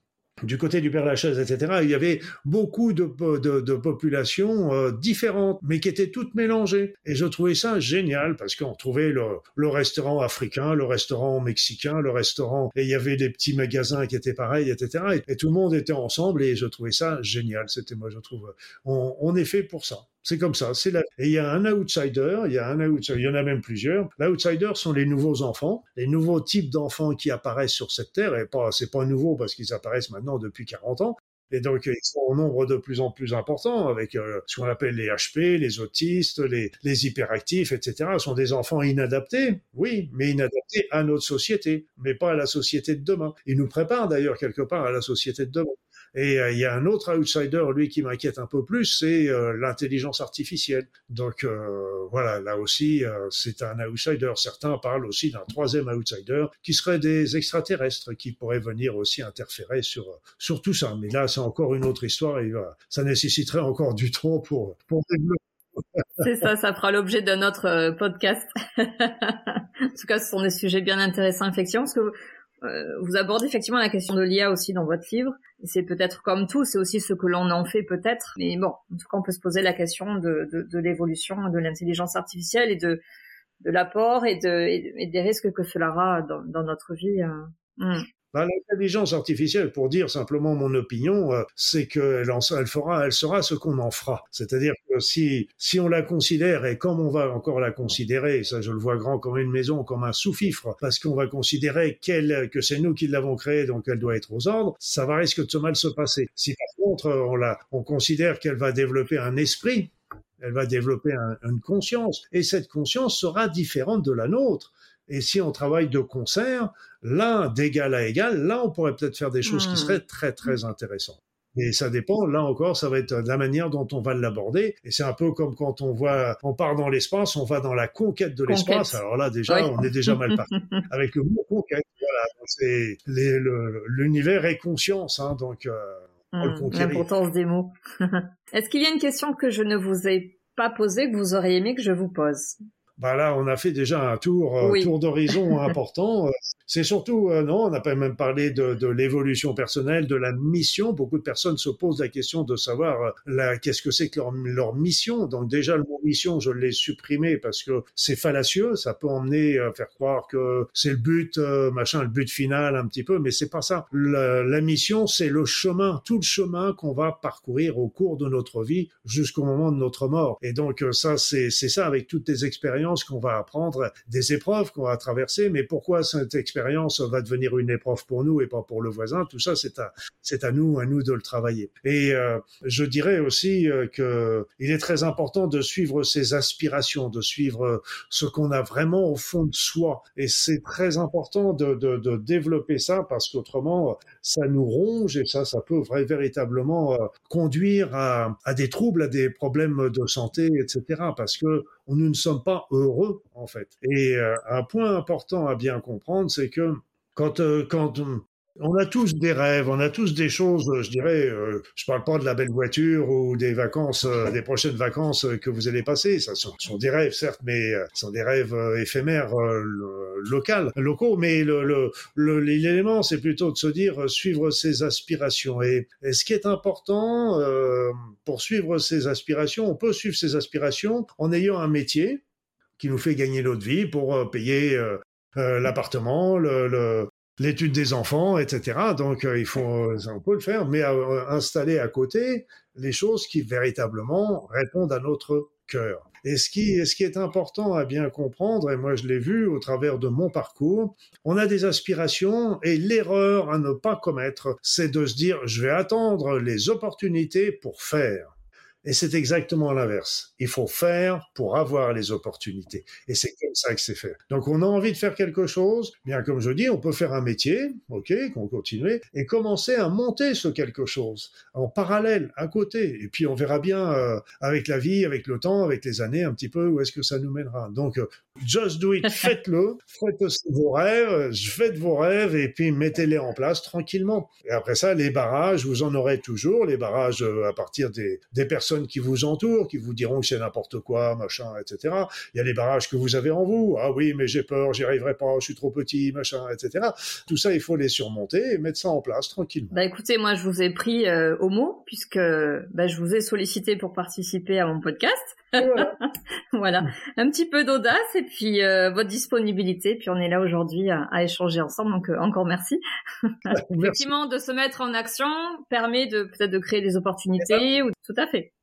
du côté du Père Lachaise, etc., il y avait beaucoup de, de, de populations euh, différentes, mais qui étaient toutes mélangées. Et je trouvais ça génial parce qu'on trouvait le, le, restaurant africain, le restaurant mexicain, le restaurant, et il y avait des petits magasins qui étaient pareils, etc. Et, tout le monde était ensemble et je trouvais ça génial. C'était moi, je trouve, on, on est fait pour ça. C'est comme ça. Et il y a un outsider, il y en a même plusieurs. L'outsider sont les nouveaux enfants, les nouveaux types d'enfants qui apparaissent sur cette terre. Et pas, c'est pas nouveau parce qu'ils apparaissent maintenant depuis 40 ans. Et donc, ils sont en nombre de plus en plus important avec euh, ce qu'on appelle les HP, les autistes, les, les hyperactifs, etc. Ce sont des enfants inadaptés, oui, mais inadaptés à notre société, mais pas à la société de demain. Ils nous préparent d'ailleurs quelque part à la société de demain. Et euh, il y a un autre outsider, lui, qui m'inquiète un peu plus, c'est euh, l'intelligence artificielle. Donc euh, voilà, là aussi, c'est un outsider. Certains parlent aussi d'un troisième outsider, qui serait des extraterrestres, qui pourraient venir aussi interférer sur, sur tout ça. Mais là, c'est encore une autre histoire, et ça nécessiterait encore du temps pour, pour développer. C'est ça, ça fera l'objet d'un autre podcast. en tout cas, ce sont des sujets bien intéressants, effectivement, parce que vous abordez effectivement la question de l'IA aussi dans votre livre. C'est peut-être comme tout, c'est aussi ce que l'on en fait peut-être. Mais bon, en tout cas, on peut se poser la question de, de, de l'évolution de l'intelligence artificielle et de, de l'apport et, de, et des risques que cela aura dans, dans notre vie. Euh. Bah, L'intelligence artificielle, pour dire simplement mon opinion, euh, c'est qu'elle elle fera, elle sera ce qu'on en fera. C'est-à-dire que si, on la considère, et comme on va encore la considérer, ça je le vois grand comme une maison, comme un sous-fifre, parce qu'on va considérer que c'est nous qui l'avons créée, donc elle doit être aux ordres, ça va risque de se mal se passer. Si par contre on, la, on considère qu'elle va développer un esprit, elle va développer une conscience, et cette conscience sera différente de la nôtre. Et si on travaille de concert, là, d'égal à égal, là, on pourrait peut-être faire des choses qui hmm. seraient très, très intéressantes. Et ça dépend, là encore, ça va être la manière dont on va l'aborder. Et c'est un peu comme quand on voit, on part dans l'espace, on va dans la conquête de l'espace. Alors là, déjà, on est déjà mal parti. Avec le mot conquête, voilà. C'est l'univers est conscience, hein, donc, euh, hmm, L'importance des mots. Est-ce qu'il y a une question que je ne vous ai pas posée, que vous auriez aimé que je vous pose? Bah là, on a fait déjà un tour, euh, tour d'horizon important. C'est surtout, euh, non, on n'a pas même parlé de, de l'évolution personnelle, de la mission. Beaucoup de personnes se posent la question de savoir euh, qu'est-ce que c'est que leur, leur, mission. Donc déjà, le mot mission, je l'ai supprimé parce que c'est fallacieux. Ça peut emmener à faire croire que c'est le but, machin, le but final un petit peu, mais c'est pas ça. La, la mission, c'est le chemin, tout le chemin qu'on va parcourir au cours de notre vie jusqu'au moment de notre mort. Et donc ça, c'est ça avec toutes les expériences qu'on va apprendre, des épreuves qu'on va traverser, mais pourquoi cette expérience va devenir une épreuve pour nous et pas pour le voisin, tout ça, c'est à, nous, à nous de le travailler. Et euh, je dirais aussi euh, que il est très important de suivre ses aspirations, de suivre ce qu'on a vraiment au fond de soi. Et c'est très important de développer ça parce qu'autrement, ça nous ronge et ça, ça peut véritablement euh, conduire à, à des troubles, à des problèmes de santé, etc. Parce que nous ne sommes pas heureux en fait. Et euh, un point important à bien comprendre, c'est que quand, euh, quand on a tous des rêves, on a tous des choses, je dirais, euh, je parle pas de la belle voiture ou des vacances, euh, des prochaines vacances que vous allez passer, ça sont, des rêves certes, mais euh, sont des rêves éphémères, locaux, locaux, mais le, l'élément c'est plutôt de se dire suivre ses aspirations. Et, et ce qui est important pour suivre ses aspirations, on peut suivre ses aspirations en ayant un métier qui nous fait gagner notre vie pour payer l'appartement, le, l'étude des enfants, etc. Donc euh, il faut, on peut le faire, mais euh, installer à côté les choses qui véritablement répondent à notre cœur. Et ce qui, ce qui est important à bien comprendre, et moi je l'ai vu au travers de mon parcours, on a des aspirations et l'erreur à ne pas commettre, c'est de se dire je vais attendre les opportunités pour faire. Et c'est exactement l'inverse. Il faut faire pour avoir les opportunités. Et c'est comme ça que c'est fait. Donc on a envie de faire quelque chose, bien comme je dis, on peut faire un métier, ok, qu'on continue, et commencer à monter ce quelque chose en parallèle, à côté. Et puis on verra bien euh, avec la vie, avec le temps, avec les années, un petit peu où est-ce que ça nous mènera. Donc euh, just do it, faites-le, faites vos rêves, faites vos rêves et puis mettez-les en place tranquillement. Et après ça, les barrages, vous en aurez toujours, les barrages euh, à partir des, des personnes qui vous entourent, qui vous diront que c'est n'importe quoi, machin, etc. Il y a les barrages que vous avez en vous. Ah oui, mais j'ai peur, j'y arriverai pas, je suis trop petit, machin, etc. Tout ça, il faut les surmonter et mettre ça en place tranquillement. Bah écoutez, moi je vous ai pris euh, au mot puisque bah, je vous ai sollicité pour participer à mon podcast. Voilà, un petit peu d'audace et puis euh, votre disponibilité. Puis on est là aujourd'hui à, échanger ensemble, donc euh, encore merci. Effectivement, de se mettre en action permet de peut-être de créer des opportunités. Ou... Tout à fait.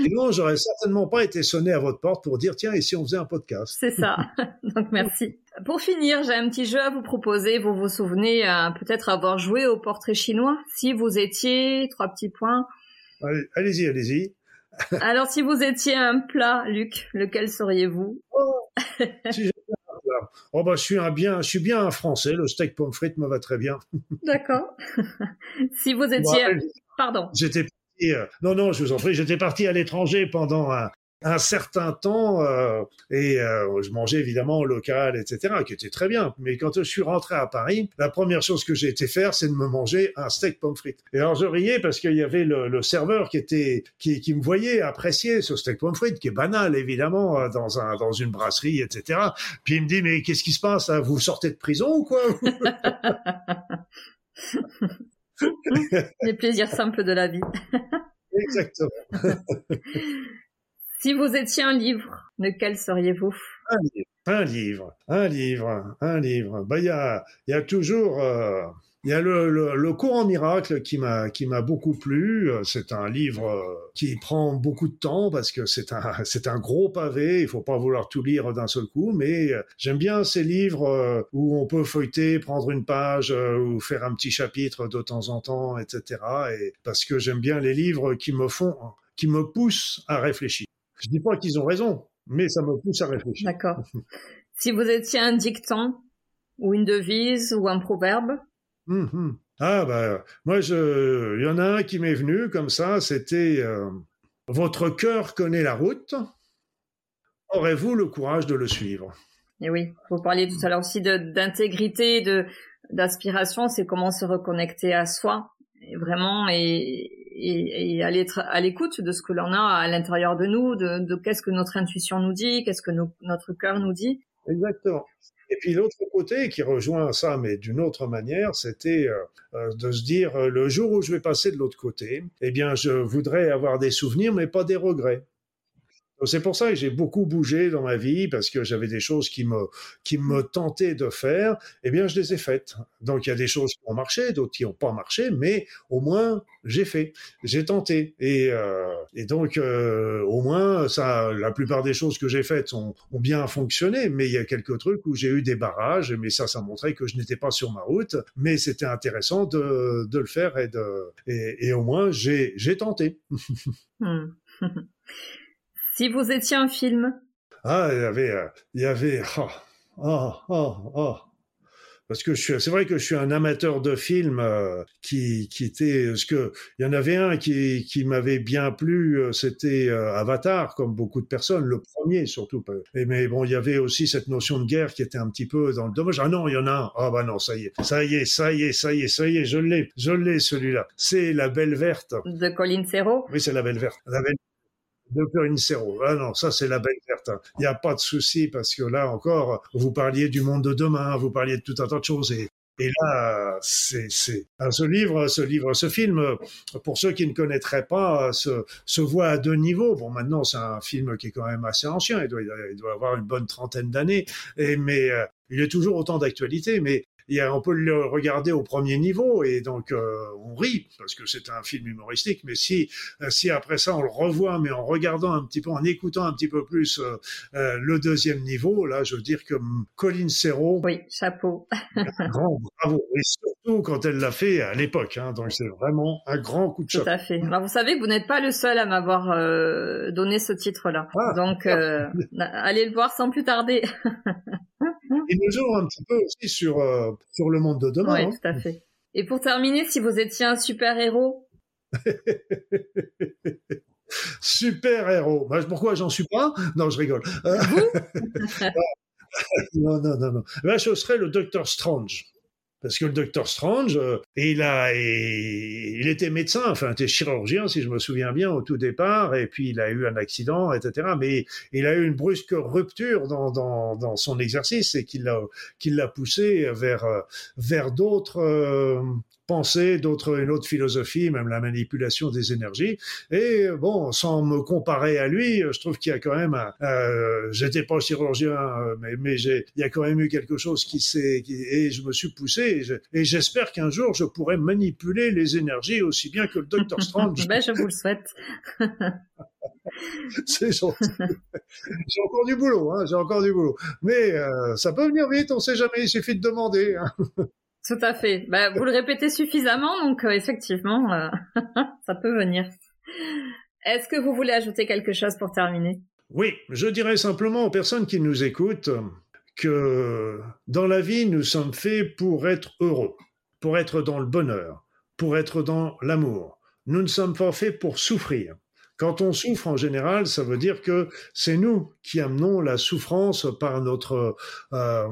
Sinon, j'aurais certainement pas été sonné à votre porte pour dire tiens, et si on faisait un podcast? C'est ça. Donc merci. Pour finir, j'ai un petit jeu à vous proposer. Vous vous souvenez euh, peut-être avoir joué au portrait chinois? Si vous étiez trois petits points. Allez-y, allez-y. Alors, si vous étiez un plat, Luc, lequel seriez-vous? Oh, oh bah, je suis un bien, je suis bien un Français. Le steak pomme frite me va très bien. D'accord. si vous étiez, pardon. J'étais euh, non, non, je vous en prie, j'étais parti à l'étranger pendant un, un certain temps euh, et euh, je mangeais évidemment au local, etc., qui était très bien. Mais quand je suis rentré à Paris, la première chose que j'ai été faire, c'est de me manger un steak pomme frites. Et alors je riais parce qu'il y avait le, le, serveur qui était qui, qui me voyait apprécier ce steak pomme frites, qui est banal évidemment euh, dans un dans une brasserie, etc. Puis il me dit mais qu'est-ce qui se passe Vous sortez de prison ou quoi? Les plaisirs simples de la vie. Exactement. Si vous étiez un livre, lequel seriez-vous? Un livre. Un livre, un livre, un livre. Bah, il y a, y a toujours, euh, y a le, le, courant miracle qui m'a qui m'a beaucoup plu. C'est un livre euh, qui prend beaucoup de temps parce que c'est un c'est un gros pavé. Il faut pas vouloir tout lire d'un seul coup, mais euh, j'aime bien ces livres euh, où on peut feuilleter, prendre une page ou faire un petit chapitre de temps en temps, etc. Et parce que j'aime bien les livres qui me font qui me poussent à réfléchir. Je dis pas qu'ils ont raison, mais ça me pousse à réfléchir. D'accord. si vous étiez un dicton ou une devise ou un proverbe, Mmh ah bah moi je, il y en a un qui m'est venu comme ça, c'était euh, votre cœur connaît la route. Aurez-vous le courage de le suivre? Et oui, vous parliez tout à l'heure aussi d'intégrité, de d'aspiration, c'est comment se reconnecter à soi, vraiment et, et, et aller être à l'écoute de ce que l'on a à l'intérieur de nous, de, de qu'est-ce que notre intuition nous dit, qu'est-ce que notre cœur nous dit. Exactement. Et puis l'autre côté qui rejoint ça, mais d'une autre manière, c'était euh, euh, de se dire euh, le jour où je vais passer de l'autre côté, eh bien, je voudrais avoir des souvenirs, mais pas des regrets. C'est pour ça que j'ai beaucoup bougé dans ma vie parce que j'avais des choses qui me qui me tentaient de faire. Eh bien, je les ai faites. Donc il y a des choses qui ont marché, d'autres qui n'ont pas marché, mais au moins j'ai fait, j'ai tenté. Et euh, et donc euh, au moins ça, la plupart des choses que j'ai faites ont, ont bien fonctionné. Mais il y a quelques trucs où j'ai eu des barrages. Mais ça, ça montrait que je n'étais pas sur ma route. Mais c'était intéressant de de le faire et de et, et au moins j'ai tenté. Si vous étiez un film Ah, il y avait, euh, il y avait, oh, oh, oh, oh. Parce que c'est vrai que je suis un amateur de films euh, qui, qui était, parce que il y en avait un qui, qui m'avait bien plu, euh, c'était euh, Avatar, comme beaucoup de personnes, le premier surtout. Et, mais bon, il y avait aussi cette notion de guerre qui était un petit peu dans le dommage. Ah non, il y en a un. Ah bah non, ça y est, ça y est, ça y est, ça y est, ça y est, je l'ai, je l'ai celui-là. C'est La Belle Verte. De Colin Serrault. Oui, c'est La Belle Verte. La Belle Docteur Incero. Ah non, ça c'est la belle verte. Hein. Il n'y a pas de souci parce que là encore, vous parliez du monde de demain, vous parliez de tout un tas de choses et là, c'est, c'est, ce livre, ce livre, ce film, pour ceux qui ne connaîtraient pas, se, voit à deux niveaux. Bon, maintenant, c'est un film qui est quand même assez ancien. Il doit, avoir une bonne trentaine d'années. Mais, euh, il est toujours autant d'actualité. Mais on peut le regarder au premier niveau et donc euh, on rit parce que c'est un film humoristique. Mais si euh, si après ça on le revoit, mais en regardant un petit peu, en écoutant un petit peu plus euh, le deuxième niveau, là, je veux dire que Colin Serrault. Oui, chapeau. grand bravo et surtout quand elle l'a fait à l'époque. Hein, donc c'est vraiment un grand coup de chapeau. Tout à fait. Alors, vous savez que vous n'êtes pas le seul à m'avoir donné ce titre-là. Ah, donc allez le voir sans plus tarder. Il nous un petit peu aussi sur, euh, sur le monde de demain. Oui, hein. tout à fait. Et pour terminer, si vous étiez un super-héros Super-héros. Bah, pourquoi j'en suis pas Non, je rigole. Vous? Non, non, non, non. Là, je serais le Docteur Strange parce que le docteur Strange, euh, il a, il était médecin, enfin, il était chirurgien, si je me souviens bien, au tout départ, et puis il a eu un accident, etc. Mais il a eu une brusque rupture dans, dans, dans son exercice et qui l'a, poussé vers, euh, vers d'autres, euh, pensée, d'autres, une autre philosophie, même la manipulation des énergies. Et bon, sans me comparer à lui, je trouve qu'il y a quand même, euh, j'étais pas chirurgien, mais, mais j'ai, il y a quand même eu quelque chose qui s'est, et je me suis poussé, et j'espère qu'un jour je pourrai manipuler les énergies aussi bien que le docteur Strange. ben, je vous le souhaite. C'est gentil. j'ai encore du boulot, hein, j'ai encore du boulot. Mais euh, ça peut venir vite, on sait jamais, il suffit de demander. Hein. Tout à fait. Bah, vous le répétez suffisamment, donc euh, effectivement, euh, ça peut venir. Est-ce que vous voulez ajouter quelque chose pour terminer? Oui, je dirais simplement aux personnes qui nous écoutent que dans la vie, nous sommes faits pour être heureux, pour être dans le bonheur, pour être dans l'amour. Nous ne sommes pas faits pour souffrir. Quand on souffre en général, ça veut dire que c'est nous qui amenons la souffrance par notre, euh,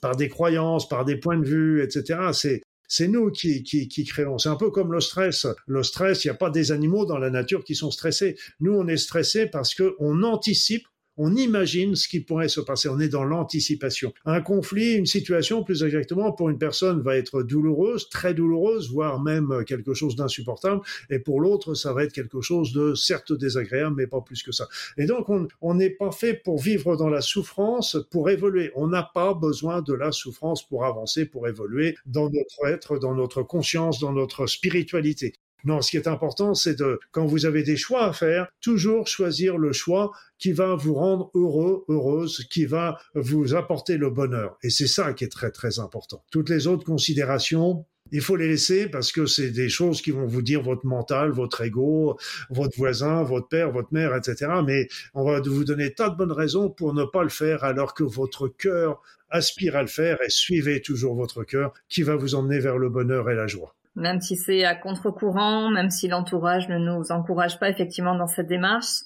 par des croyances, par des points de vue, etc. C'est c'est nous qui, qui, qui créons. C'est un peu comme le stress. Le stress, il n'y a pas des animaux dans la nature qui sont stressés. Nous, on est stressés parce que on anticipe, on imagine ce qui pourrait se passer. On est dans l'anticipation. Un conflit, une situation, plus exactement, pour une personne va être douloureuse, très douloureuse, voire même quelque chose d'insupportable. Et pour l'autre, ça va être quelque chose de certes désagréable, mais pas plus que ça. Et donc, on n'est pas fait pour vivre dans la souffrance, pour évoluer. On n'a pas besoin de la souffrance pour avancer, pour évoluer dans notre être, dans notre conscience, dans notre spiritualité. Non, ce qui est important, c'est de, quand vous avez des choix à faire, toujours choisir le choix qui va vous rendre heureux, heureuse, qui va vous apporter le bonheur. Et c'est ça qui est très, très important. Toutes les autres considérations, il faut les laisser parce que c'est des choses qui vont vous dire votre mental, votre ego, votre voisin, votre père, votre mère, etc. Mais on va vous donner tas de bonnes raisons pour ne pas le faire alors que votre cœur aspire à le faire et suivez toujours votre cœur qui va vous emmener vers le bonheur et la joie même si c'est à contre-courant, même si l'entourage ne nous encourage pas effectivement dans cette démarche,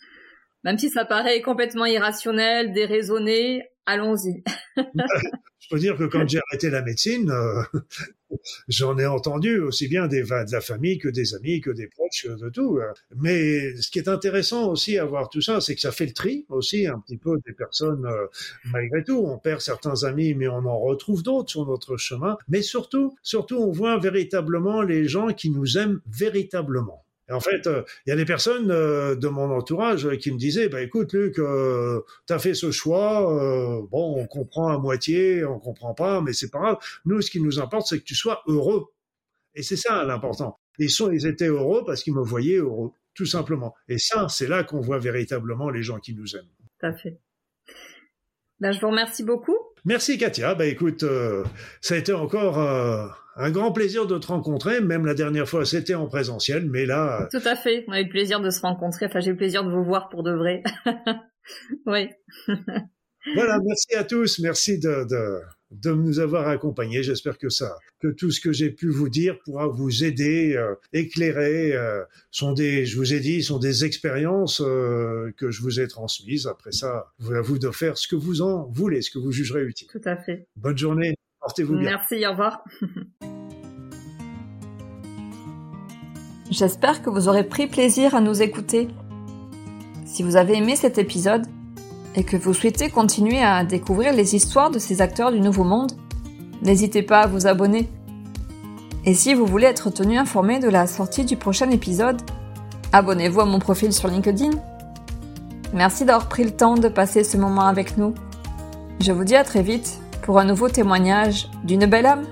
même si ça paraît complètement irrationnel, déraisonné, allons-y. Je peux dire que quand j'ai arrêté la médecine, euh, j'en ai entendu aussi bien des, de la famille que des amis, que des proches, de tout. Euh. Mais ce qui est intéressant aussi à voir tout ça, c'est que ça fait le tri aussi un petit peu des personnes. Euh, malgré tout, on perd certains amis, mais on en retrouve d'autres sur notre chemin. Mais surtout, surtout, on voit véritablement les gens qui nous aiment véritablement en fait, euh, il y a des personnes euh, de mon entourage qui me disaient, bah écoute Luc, euh, tu as fait ce choix, bon, on comprend à moitié, on comprend pas, mais c'est pas grave. Nous, ce qui nous importe, c'est que tu sois heureux. Et c'est ça l'important. Ils sont, ils étaient heureux parce qu'ils me voyaient heureux, tout simplement. Et ça, c'est là qu'on voit véritablement les gens qui nous aiment. Tout à fait. Ben, je vous remercie beaucoup. Merci Katia. Bah écoute, ça a été encore un grand plaisir de te rencontrer. Même la dernière fois, c'était en présentiel, mais là. Tout à fait. On a eu le plaisir de se rencontrer. Enfin, j'ai eu le plaisir de vous voir pour de vrai. oui. voilà. Merci à tous. Merci de, de, de nous avoir accompagnés. J'espère que ça, que tout ce que j'ai pu vous dire pourra vous aider, euh, éclairer. Euh, sont des, je vous ai dit, sont des expériences euh, que je vous ai transmises. Après ça, vous à vous de faire ce que vous en voulez, ce que vous jugerez utile. Tout à fait. Bonne journée. Portez-vous bien. Merci, au revoir. J'espère que vous aurez pris plaisir à nous écouter. Si vous avez aimé cet épisode et que vous souhaitez continuer à découvrir les histoires de ces acteurs du Nouveau Monde, n'hésitez pas à vous abonner. Et si vous voulez être tenu informé de la sortie du prochain épisode, abonnez-vous à mon profil sur LinkedIn. Merci d'avoir pris le temps de passer ce moment avec nous. Je vous dis à très vite pour un nouveau témoignage d'une belle âme.